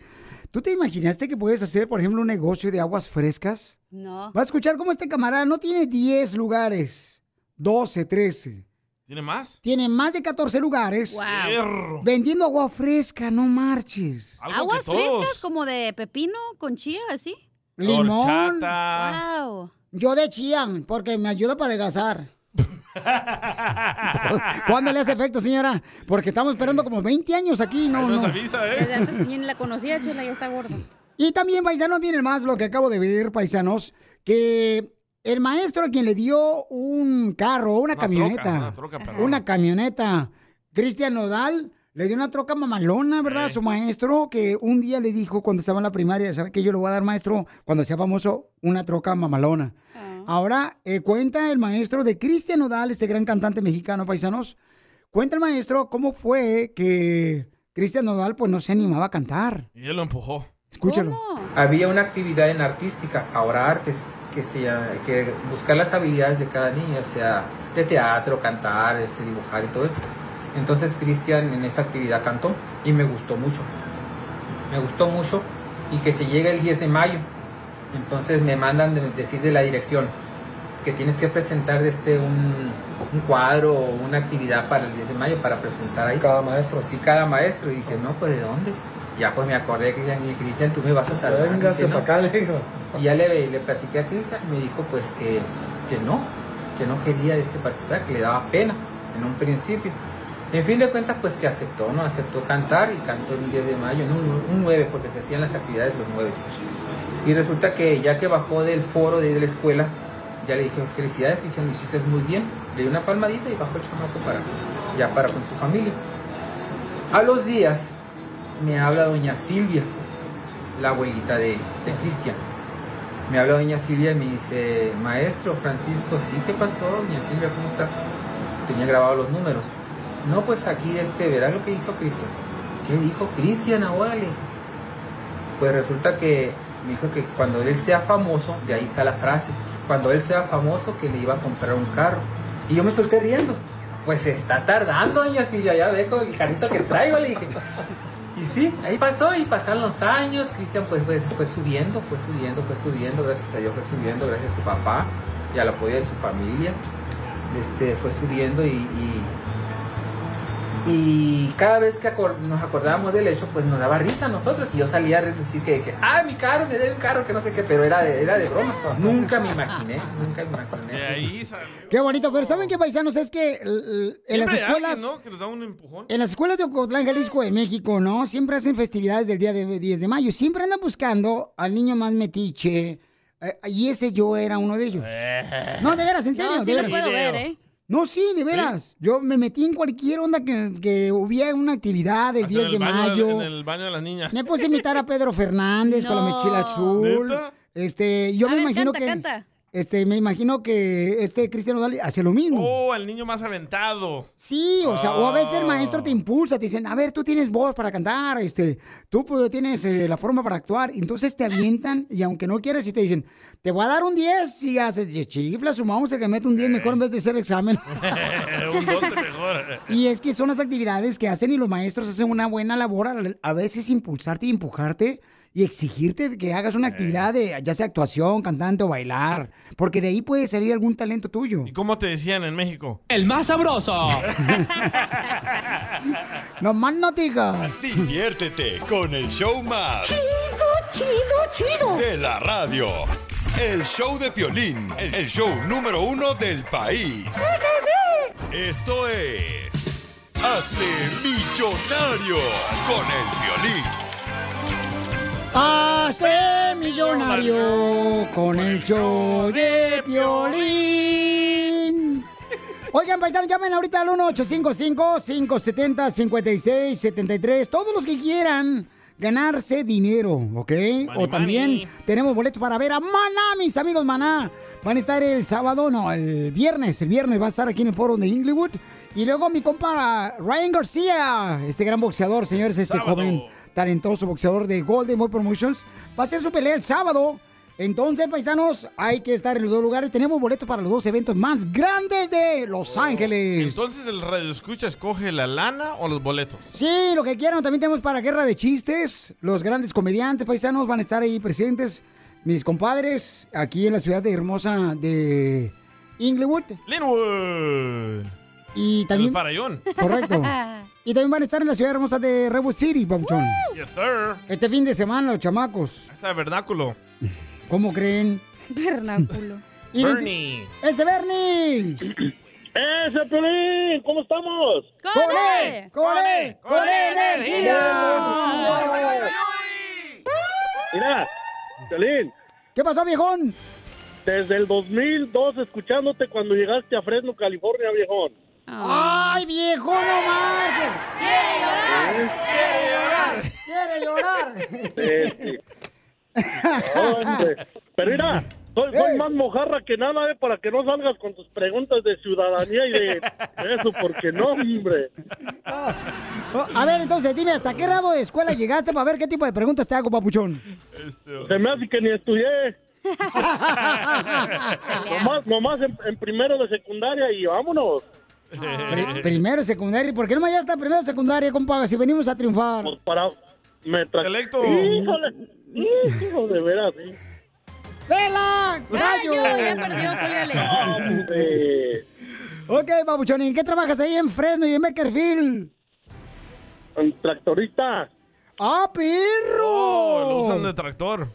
¿Tú te imaginaste que puedes hacer, por ejemplo, un negocio de aguas frescas? No. Va a escuchar cómo este camarada no tiene 10 lugares, 12, 13. ¿Tiene más? Tiene más de 14 lugares Fierro. vendiendo agua fresca, no marches. Aguas frescas como de pepino con chía, así. Limón. Wow. Yo de chía, porque me ayuda para adelgazar. ¿Cuándo le hace efecto, señora? Porque estamos esperando como 20 años aquí, no, no. Desde antes ni la conocía, Chela, ya está gorda. Y también, paisanos, miren más lo que acabo de ver, paisanos, que el maestro a quien le dio un carro, una, camioneta, troca, una troca, perdón. una camioneta, Cristian Nodal, le dio una troca mamalona, ¿verdad? A su maestro, que un día le dijo cuando estaba en la primaria, ¿sabe que yo le voy a dar, maestro, cuando sea famoso, una troca mamalona? Ahora, eh, cuenta el maestro de Cristian Nodal, este gran cantante mexicano, paisanos, cuenta el maestro cómo fue que Cristian Nodal, pues, no se animaba a cantar. Y él lo empujó. Escúchalo. Había una actividad en artística, ahora artes, que se llama- que buscar las habilidades de cada niño, o sea, de teatro, cantar, este, dibujar y todo eso. Entonces Cristian en esa actividad cantó y me gustó mucho. Me gustó mucho y que se llega el 10 de mayo. Entonces me mandan de decir de la dirección que tienes que presentar este un, un cuadro o una actividad para el 10 de mayo para presentar ahí. Cada maestro. Sí, cada maestro. Y dije, no, pues ¿de dónde? Ya pues me acordé que y Cristian, tú me vas a salvar. Véngase Dice, pa' "No". acá, le dijo. Y ya le, le platiqué a Cristian y me dijo pues que, que no, que no quería este participar, que le daba pena en un principio. En fin de cuentas pues que aceptó, ¿no? Aceptó cantar y cantó el 10 de mayo, un, un 9 porque se hacían las actividades los 9. Y resulta que ya que bajó del foro de, de la escuela, ya le dije, felicidades Cristian, lo hiciste muy bien. Le di una palmadita y bajó el chamaco para, ya para con su familia. A los días me habla doña Silvia, la abuelita de, Cristian. Me habla doña Silvia y me dice, maestro Francisco, ¿sí qué pasó? Doña Silvia, ¿cómo está? Tenía grabado los números. No, pues aquí, este, verás lo que hizo Cristian. ¿Qué dijo Cristian ahora? le dije. Pues resulta que me dijo que cuando él sea famoso, de ahí está la frase, cuando él sea famoso que le iba a comprar un carro. Y yo me solté riendo. Pues está tardando, doña Silvia, ya dejo el carrito que traigo, le dije. Y sí, ahí pasó y pasaron los años. Cristian pues, pues, fue subiendo, fue subiendo, fue subiendo. Gracias a Dios fue subiendo, gracias a su papá y al apoyo de su familia. Este, fue subiendo y, y, y cada vez que acor- nos acordábamos del hecho, pues nos daba risa a nosotros. Y yo salía a decir que, que, ah, mi carro, me debe un carro, que no sé qué, pero era de, era de broma. Nunca me imaginé, nunca me imaginé. De ahí salió. Qué bonito, pero ¿saben qué, paisanos? Es que en las escuelas... alguien, ¿no? Que les da un empujón. En las escuelas de Ocotlán, Jalisco, en México, ¿no? Siempre hacen festividades del día de 10 de mayo. Siempre andan buscando al niño más metiche. eh, y ese yo era uno de ellos. No, de veras, en serio, No, sí de lo veras. puedo ver, ¿eh? No, sí, de veras. Yo me metí en cualquier onda que, que hubiera una actividad del Hasta 10 en de el baño mayo. En el baño de las niñas. Me puse a imitar a Pedro Fernández con la No. mochila azul. ¿Neta? Este, yo A me ver, imagino canta, que. canta. Este, me imagino que este Cristiano Dali hace lo mismo. Oh, el niño más aventado. Sí, o sea, o a veces el maestro te impulsa, te dicen, a ver, tú tienes voz para cantar, este, tú pues, tienes eh, la forma para actuar, entonces te avientan y aunque no quieras y te dicen, te voy a dar un 10 si haces, y chifla, sumamos el que mete un 10 mejor en vez de hacer examen. un 12 mejor. Y es que son las actividades que hacen y los maestros hacen una buena labor al- a veces impulsarte y empujarte y exigirte que hagas una actividad de ya sea actuación, cantante o bailar, porque de ahí puede salir algún talento tuyo. ¿Y cómo te decían en México? El más sabroso. No más no digas. Diviértete con el show más. Chido, chido, De la radio. El show de Piolín. El show número uno del país. Esto es... Hazte millonario con el violín. Hazte millonario con el show de Piolín. Oigan, paisanos, llamen ahorita al 1-855-570-5673. Todos los que quieran ganarse dinero, ¿ok? o también tenemos boletos para ver a Maná, mis amigos Maná. Van a estar el sábado, no, el viernes. El viernes va a estar aquí en el foro de Inglewood. Y luego mi compa Ryan García, este gran boxeador, señores, este Sábado. joven talentoso boxeador de Golden Boy Promotions, va a hacer su pelea el sábado. Entonces, paisanos, hay que estar en los dos lugares. Tenemos boletos para los dos eventos más grandes de Los Ángeles. Entonces el radio escucha escoge la lana o los boletos. Sí, lo que quieran. También tenemos para Guerra de Chistes. Los grandes comediantes paisanos van a estar ahí presentes. Mis compadres, aquí en la ciudad de hermosa de Inglewood. Linwood. Y también... El. Correcto. Y también van a estar en la ciudad hermosa de Redwood City, Pabuchón. Yes, sir. Este fin de semana, los chamacos. Está el vernáculo. ¿Cómo creen? Vernáculo. Bernie. ¡Ese Bernie! ¡Ese Pelín! ¿Cómo estamos? ¡Con él! ¡Con energía! Mira, Pelín. ¿Qué pasó, viejón? Desde el 2002 escuchándote cuando llegaste a Fresno, California, viejón. ¡Ay, viejo, no marches! ¡Quiere llorar! ¡Quiere llorar! Sí, sí. Hombre. Pero mira, soy, soy más mojarra que nada, eh, para que no salgas con tus preguntas de ciudadanía y de eso, porque no, hombre. Oh, A ver, entonces, dime, ¿hasta qué grado de escuela llegaste para ver qué tipo de preguntas te hago, papuchón? Se me hace que ni estudié. nomás nomás en, en primero de secundaria y vámonos. Pri- primero, secundaria. ¿Por qué no me hasta primero, secundaria, compa? Si venimos a triunfar. Pues para... Me Selecto. Híjole, hijo de veras, sí. ¡Vela! ¡Gallo! ya perdió, cólgale. Hombre. Ok, papuchón, ¿y en qué trabajas ahí en Fresno y en Beckerfield? Un tractorista. ¡Ah, perro! Oh, lo usan de tractor.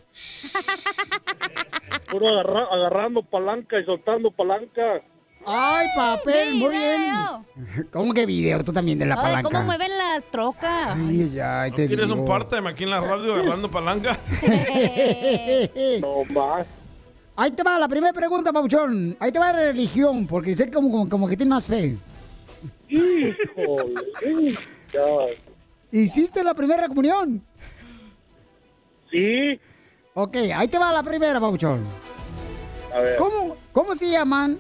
Puro agarra- agarrando palanca y soltando palanca. ¡Ay, papel! Muy bien. ¿Cómo que video? Tú también de la Ay, palanca. ¿cómo mueven la troca? Ay, ya, te ¿Quieres digo. un part-time aquí en la radio agarrando palanca? No más. Ahí te va la primera pregunta, Pabuchón. Ahí te va la religión, porque sé como, como, como que tienes más fe. Híjole. ¿Hiciste la primera comunión? Sí. Ok, ahí te va la primera, Pabuchón. A ver. ¿Cómo, ¿Cómo se llaman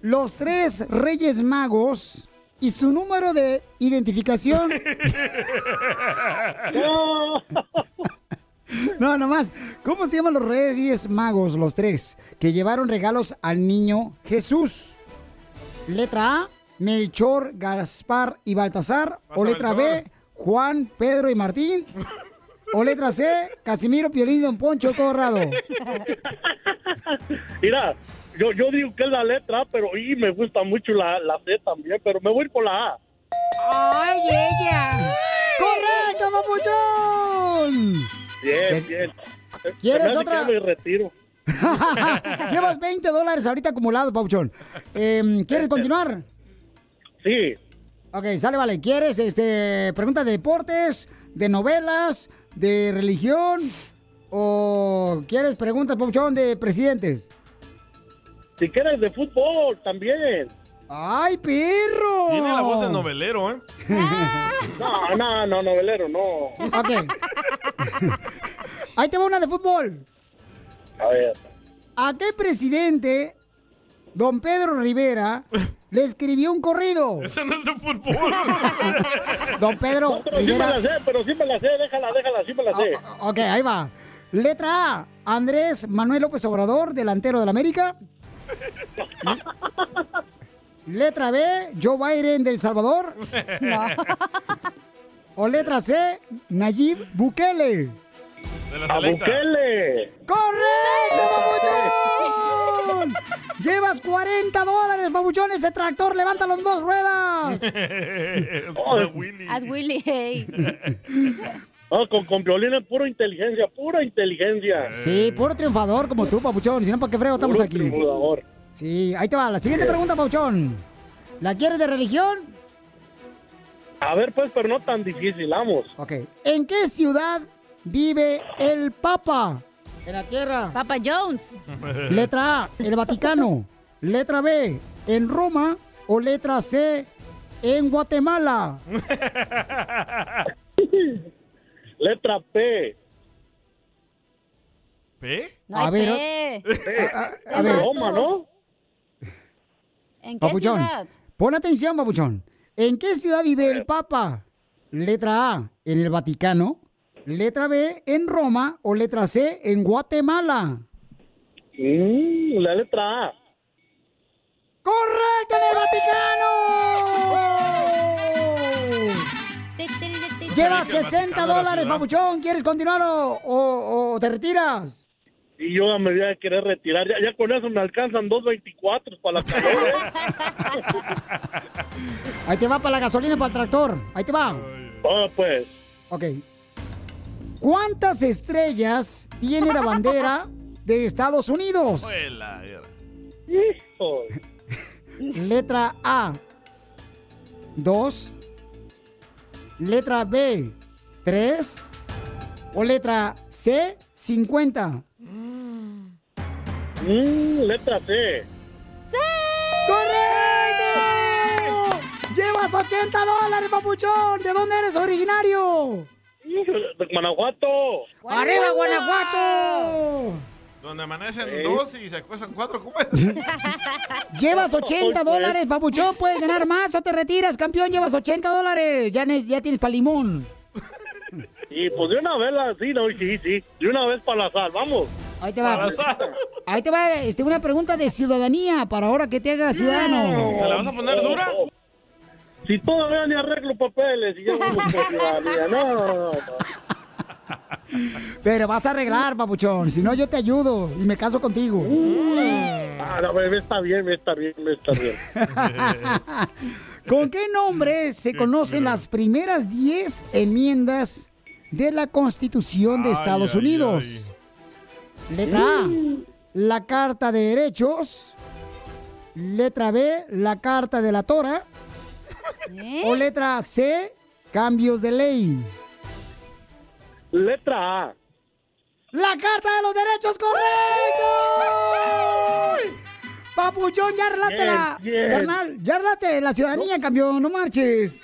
los tres reyes magos y su número de identificación? No, nomás. ¿Cómo se llaman los reyes magos, los tres, que llevaron regalos al niño Jesús? Letra A, Melchor, Gaspar y Baltasar. O letra B. Juan, Pedro y Martín. O letra C, Casimiro, Piolín y Don Poncho Corrado. Mira, yo, yo digo que es la letra A, pero y me gusta mucho la, la C también, pero me voy por la A. ¡Ay, ella! ¡Correcto, papuchón! Bien, bien. ¿Quieres otra? me retiro. Llevas 20 dólares ahorita acumulados, Pauchón. Eh, ¿Quieres continuar? Sí. Ok, sale, vale. ¿Quieres este, preguntas de deportes, de novelas, de religión? ¿O quieres preguntas, Pauchón, de presidentes? Si quieres de fútbol, también. ¡Ay, perro! Tiene la voz de novelero, ¿eh? No, no, no, novelero, no. Ok. Ahí te va una de fútbol. A ver. ¿A qué presidente don Pedro Rivera le escribió un corrido? Ese no es de fútbol. Don Pedro Pero sí me Rivera. la sé, pero sí me la sé, déjala, déjala, sí me la sé. Ok, ahí va. Letra A, Andrés Manuel López Obrador, delantero del América. Letra B, Joe Biden del Salvador. O letra C, Nayib Bukele. De la ¡A. Bukele! ¡Correcto, babuchón! Llevas 40 dólares, babuchón. Ese tractor, levántalo en dos ruedas. Haz Willy, hey. No, con, con violín es pura inteligencia, pura inteligencia. Sí, puro triunfador como tú, papuchón. Si no, ¿para qué frego estamos Puro aquí? triunfador. Sí, ahí te va. La siguiente pregunta, papuchón. ¿La quieres de religión? A ver, pues, pero no tan difícil, vamos. Ok. ¿En qué ciudad vive el Papa? En la tierra. Papa Jones. Letra A, el Vaticano. Letra B, en Roma. o letra C, en Guatemala? Letra P. ¿P? No hay A ver, P. A, a- a ver, Roma, ¿no? ¿En qué Papuchón, ciudad? pon atención, Papuchón. ¿En qué ciudad vive el Papa? Letra A, en el Vaticano. Letra B, en Roma. O letra C, en Guatemala. Mm, la letra A. ¡Correcto, en el Llevas 60 dólares, Papuchón. ¿Quieres continuar o, o- o te retiras? Y yo me voy a querer retirar. Ya, ya con eso me alcanzan 2.24 para la carrera. Ahí te va para la gasolina para el tractor. Ahí te va. Ah, pues. Ok. ¿Cuántas estrellas tiene la bandera de Estados Unidos? Hijo. Letra A, 2. Letra B, 3. O letra C, 50. Mm, letra C. ¡Correcto! ¡Llevas 80 dólares, papuchón! ¿De dónde eres originario? De Guanajuato. ¡Arriba, Guanajuato! Donde amanecen Eh. dos y se acuestan cuatro, ¿cómo es? Llevas 80 Pues. dólares, papuchón. Puedes ganar más o te retiras, campeón. Llevas 80 dólares. Ya, ne- ya tienes para limón. Y pues de una vez la sí, no, sí, sí. De una vez para la sal, vamos. Ahí te va. Ahí te va este, una pregunta de ciudadanía para ahora que te hagas ciudadano. ¿Se la vas a poner dura? Si todavía ni arreglo papeles y ya vamos por ciudadanía. No, no, no. Pero vas a arreglar, papuchón. Si no, yo te ayudo y me caso contigo. Ah, no, me, me está bien, me está bien, me está bien. ¿Con qué nombre se conocen las primeras 10 enmiendas de la Constitución de Ay, Estados ay, Unidos? Letra A, la Carta de Derechos. Letra B, la Carta de la Tora. O letra C, cambios de ley. Letra A. ¡La Carta de los Derechos, correcto! Papuchón, ya arreglaste la... Carnal, ya arreglaste la ciudadanía, campeón, no marches.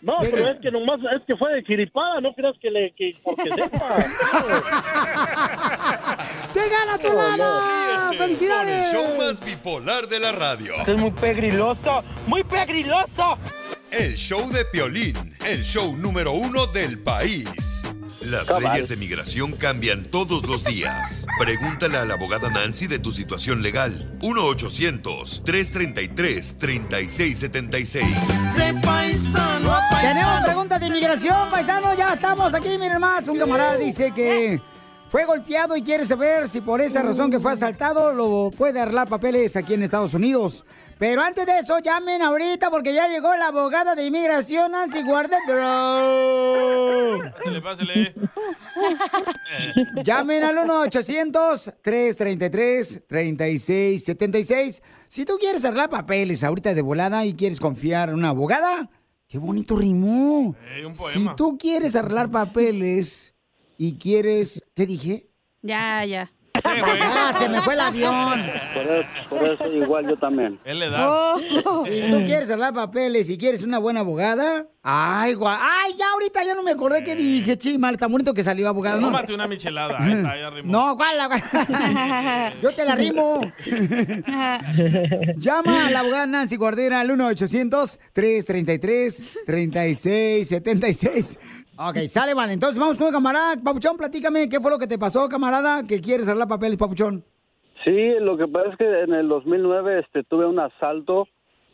No, pero es que nomás, es que fue de chiripada, no creas que le, que porque sepa. ¡Te ganas tu lana! Con el ¡Felicidades! show más bipolar de la radio. Esto es muy pegriloso, muy pegriloso. El show de Piolín, el show número uno del país. Las Cabal. leyes de migración cambian todos los días. Pregúntale a la abogada Nancy de tu situación legal. 1-800-333-3676. De paisano a Tenemos preguntas de inmigración, paisano. Ya estamos aquí, miren más. Un camarada dice que fue golpeado y quiere saber si por esa razón que fue asaltado lo puede arreglar papeles aquí en Estados Unidos. Pero antes de eso, llamen ahorita porque ya llegó la abogada de inmigración, Nancy Guardedro. Pásale, pásale. Llamen al 1-800-333-3676. Si tú quieres arreglar papeles ahorita de volada y quieres confiar en una abogada, qué bonito rimó. Eh, un Si tú quieres arreglar papeles y quieres... ¿Qué dije? Ya, ya. Ah, se me fue el avión. Por eso, por eso igual yo también. Él le Oh. Si tú quieres arreglar papeles y quieres una buena abogada... Ay, gua- Ay, ya ahorita ya no me acordé qué dije, chimal. Tan bonito que salió abogado. ¿no? Tómate una michelada. Ahí está, ya rimó. No, ¿cuál? la- Yo te la rimo. Llama a la abogada Nancy Guardera al 1-800-333-3676. Ok, sale, vale. Entonces vamos con el camarada. Papuchón, platícame qué fue lo que te pasó, camarada, que quieres arreglar papeles, Papuchón. Sí, lo que pasa es que en el 2009 este, tuve un asalto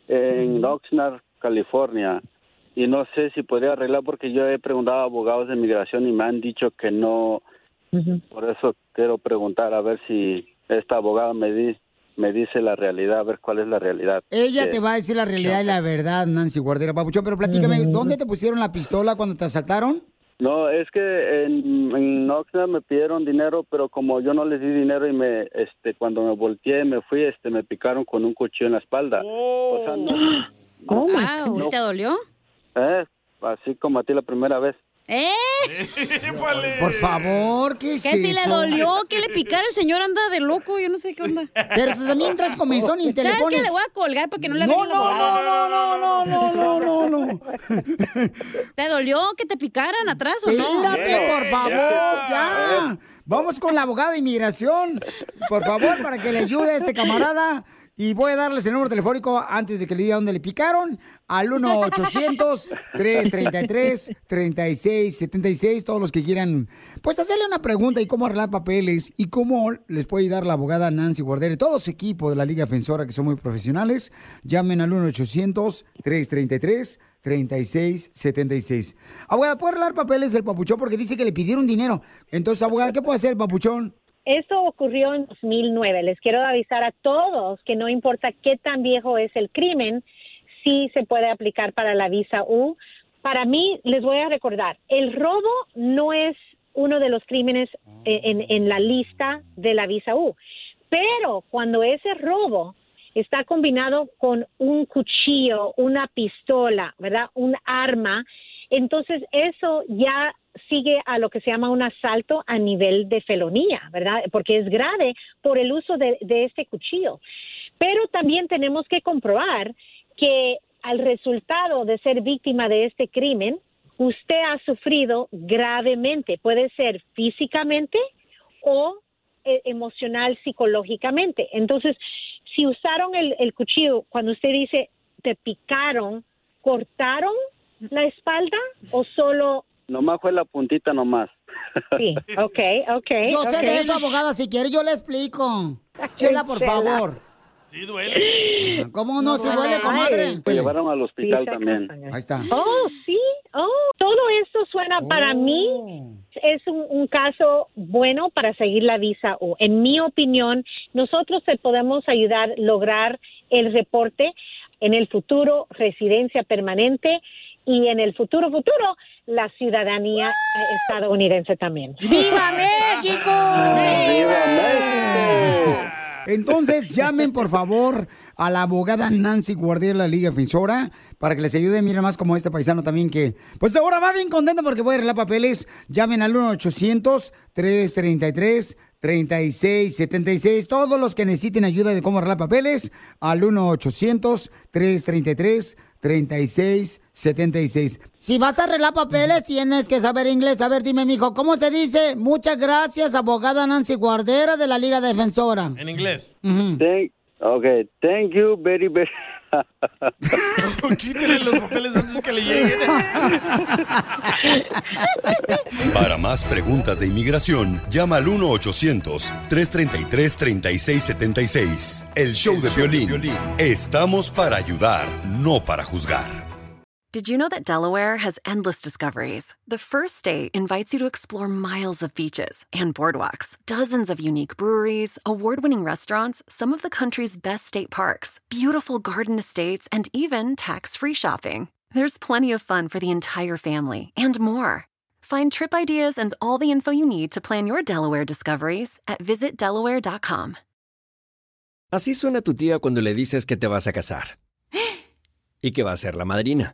en Oxnard, California. Y no sé si podría arreglar porque yo he preguntado a abogados de inmigración y me han dicho que no. Por eso quiero preguntar a ver si esta abogada me, di- me dice la realidad, a ver cuál es la realidad. Ella te va a decir la realidad y la verdad, Nancy Guardera, Papuchón. Pero platícame, ¿dónde te pusieron la pistola cuando te asaltaron? No, es que en, en Oxnard me pidieron dinero, pero como yo no les di dinero y me, este, cuando me volteé, me fui, este, me picaron con un cuchillo en la espalda. O sea, no, Wow, ¿y no- te dolió? eh, así como a ti la primera vez. ¿Eh? Por favor, ¿qué Que es si le dolió, que le picara el señor anda de loco, yo no sé qué onda. Pero también traes comezón y te le ¿Sabes pones- qué? Le voy a colgar para que no le No, no, no, no, no, no, no, no, no, no. ¿Te dolió que te picaran atrás o no? Espérate, por favor, ya. Vamos con la abogada de inmigración, por favor, para que le ayude a este camarada. Y voy a darles el número telefónico antes de que le diga dónde le picaron. Al 1-800-333-3676. Todos los que quieran, pues hacerle una pregunta y cómo arreglar papeles y cómo les puede ayudar la abogada Nancy Guardere. Todo su equipo de la Liga Defensora, que son muy profesionales. Llamen al 1-800-333-3676. Abogada, ¿puede arreglar papeles el papuchón? Porque dice que le pidieron dinero. Entonces, abogada, ¿qué puede hacer el papuchón? Esto ocurrió en 2009. Les quiero avisar a todos que no importa qué tan viejo es el crimen, sí se puede aplicar para la visa U. Para mí, les voy a recordar, el robo no es uno de los crímenes eh, en, en la lista de la visa U, pero cuando ese robo está combinado con un cuchillo, una pistola, ¿verdad? Un arma, entonces eso ya sigue a lo que se llama un asalto a nivel de felonía, ¿verdad? Porque es grave por el uso de, este cuchillo. Pero también tenemos que comprobar que al resultado de ser víctima de este crimen, usted ha sufrido gravemente, puede ser físicamente o eh, emocional, psicológicamente. Entonces, si usaron el, el cuchillo, cuando usted dice te picaron, ¿cortaron la espalda o solo Nomás fue la puntita nomás. Sí, ok, ok. Yo sé ok. de eso, abogada. Si quiere, yo le explico. Chela, por favor. Sí, duele. ¿Cómo no? se duele, Ay. comadre? Me llevaron al hospital también. Ahí está. Oh, sí. Oh, todo esto suena para mí es un, un caso bueno para seguir la visa O. En mi opinión, nosotros te podemos ayudar a lograr el reporte en el futuro residencia permanente y en el futuro futuro la ciudadanía estadounidense también. ¡Viva México! Entonces, llamen por favor a la abogada Nancy Guardián, la Liga Defensora, para que les ayude. Miren más como este paisano también que, pues ahora va bien contento porque voy a arreglar papeles. Llamen al 1-800-333-3676. Todos los que necesiten ayuda de cómo arreglar papeles, al 1-800-333-3676. Si vas a arreglar papeles, tienes que saber inglés. A ver, dime, mijo, ¿cómo se dice? Muchas gracias, abogada Nancy Guardera de la Liga Defensora. En inglés. Thank, okay, thank you very, very. Quítale los papeles antes que le lleguen. Para más preguntas de inmigración, llama al 1-800-333-3676. El show de violín. Estamos para ayudar, no para juzgar. Did you know that Delaware has endless discoveries? The first state invites you to explore miles of beaches and boardwalks, dozens of unique breweries, award winning restaurants, some of the country's best state parks, beautiful garden estates, and even tax free shopping. There's plenty of fun for the entire family and more. Find trip ideas and all the info you need to plan your Delaware discoveries at visitdelaware.com. Así suena tu tía cuando le dices que te vas a casar. Y que va a ser la madrina.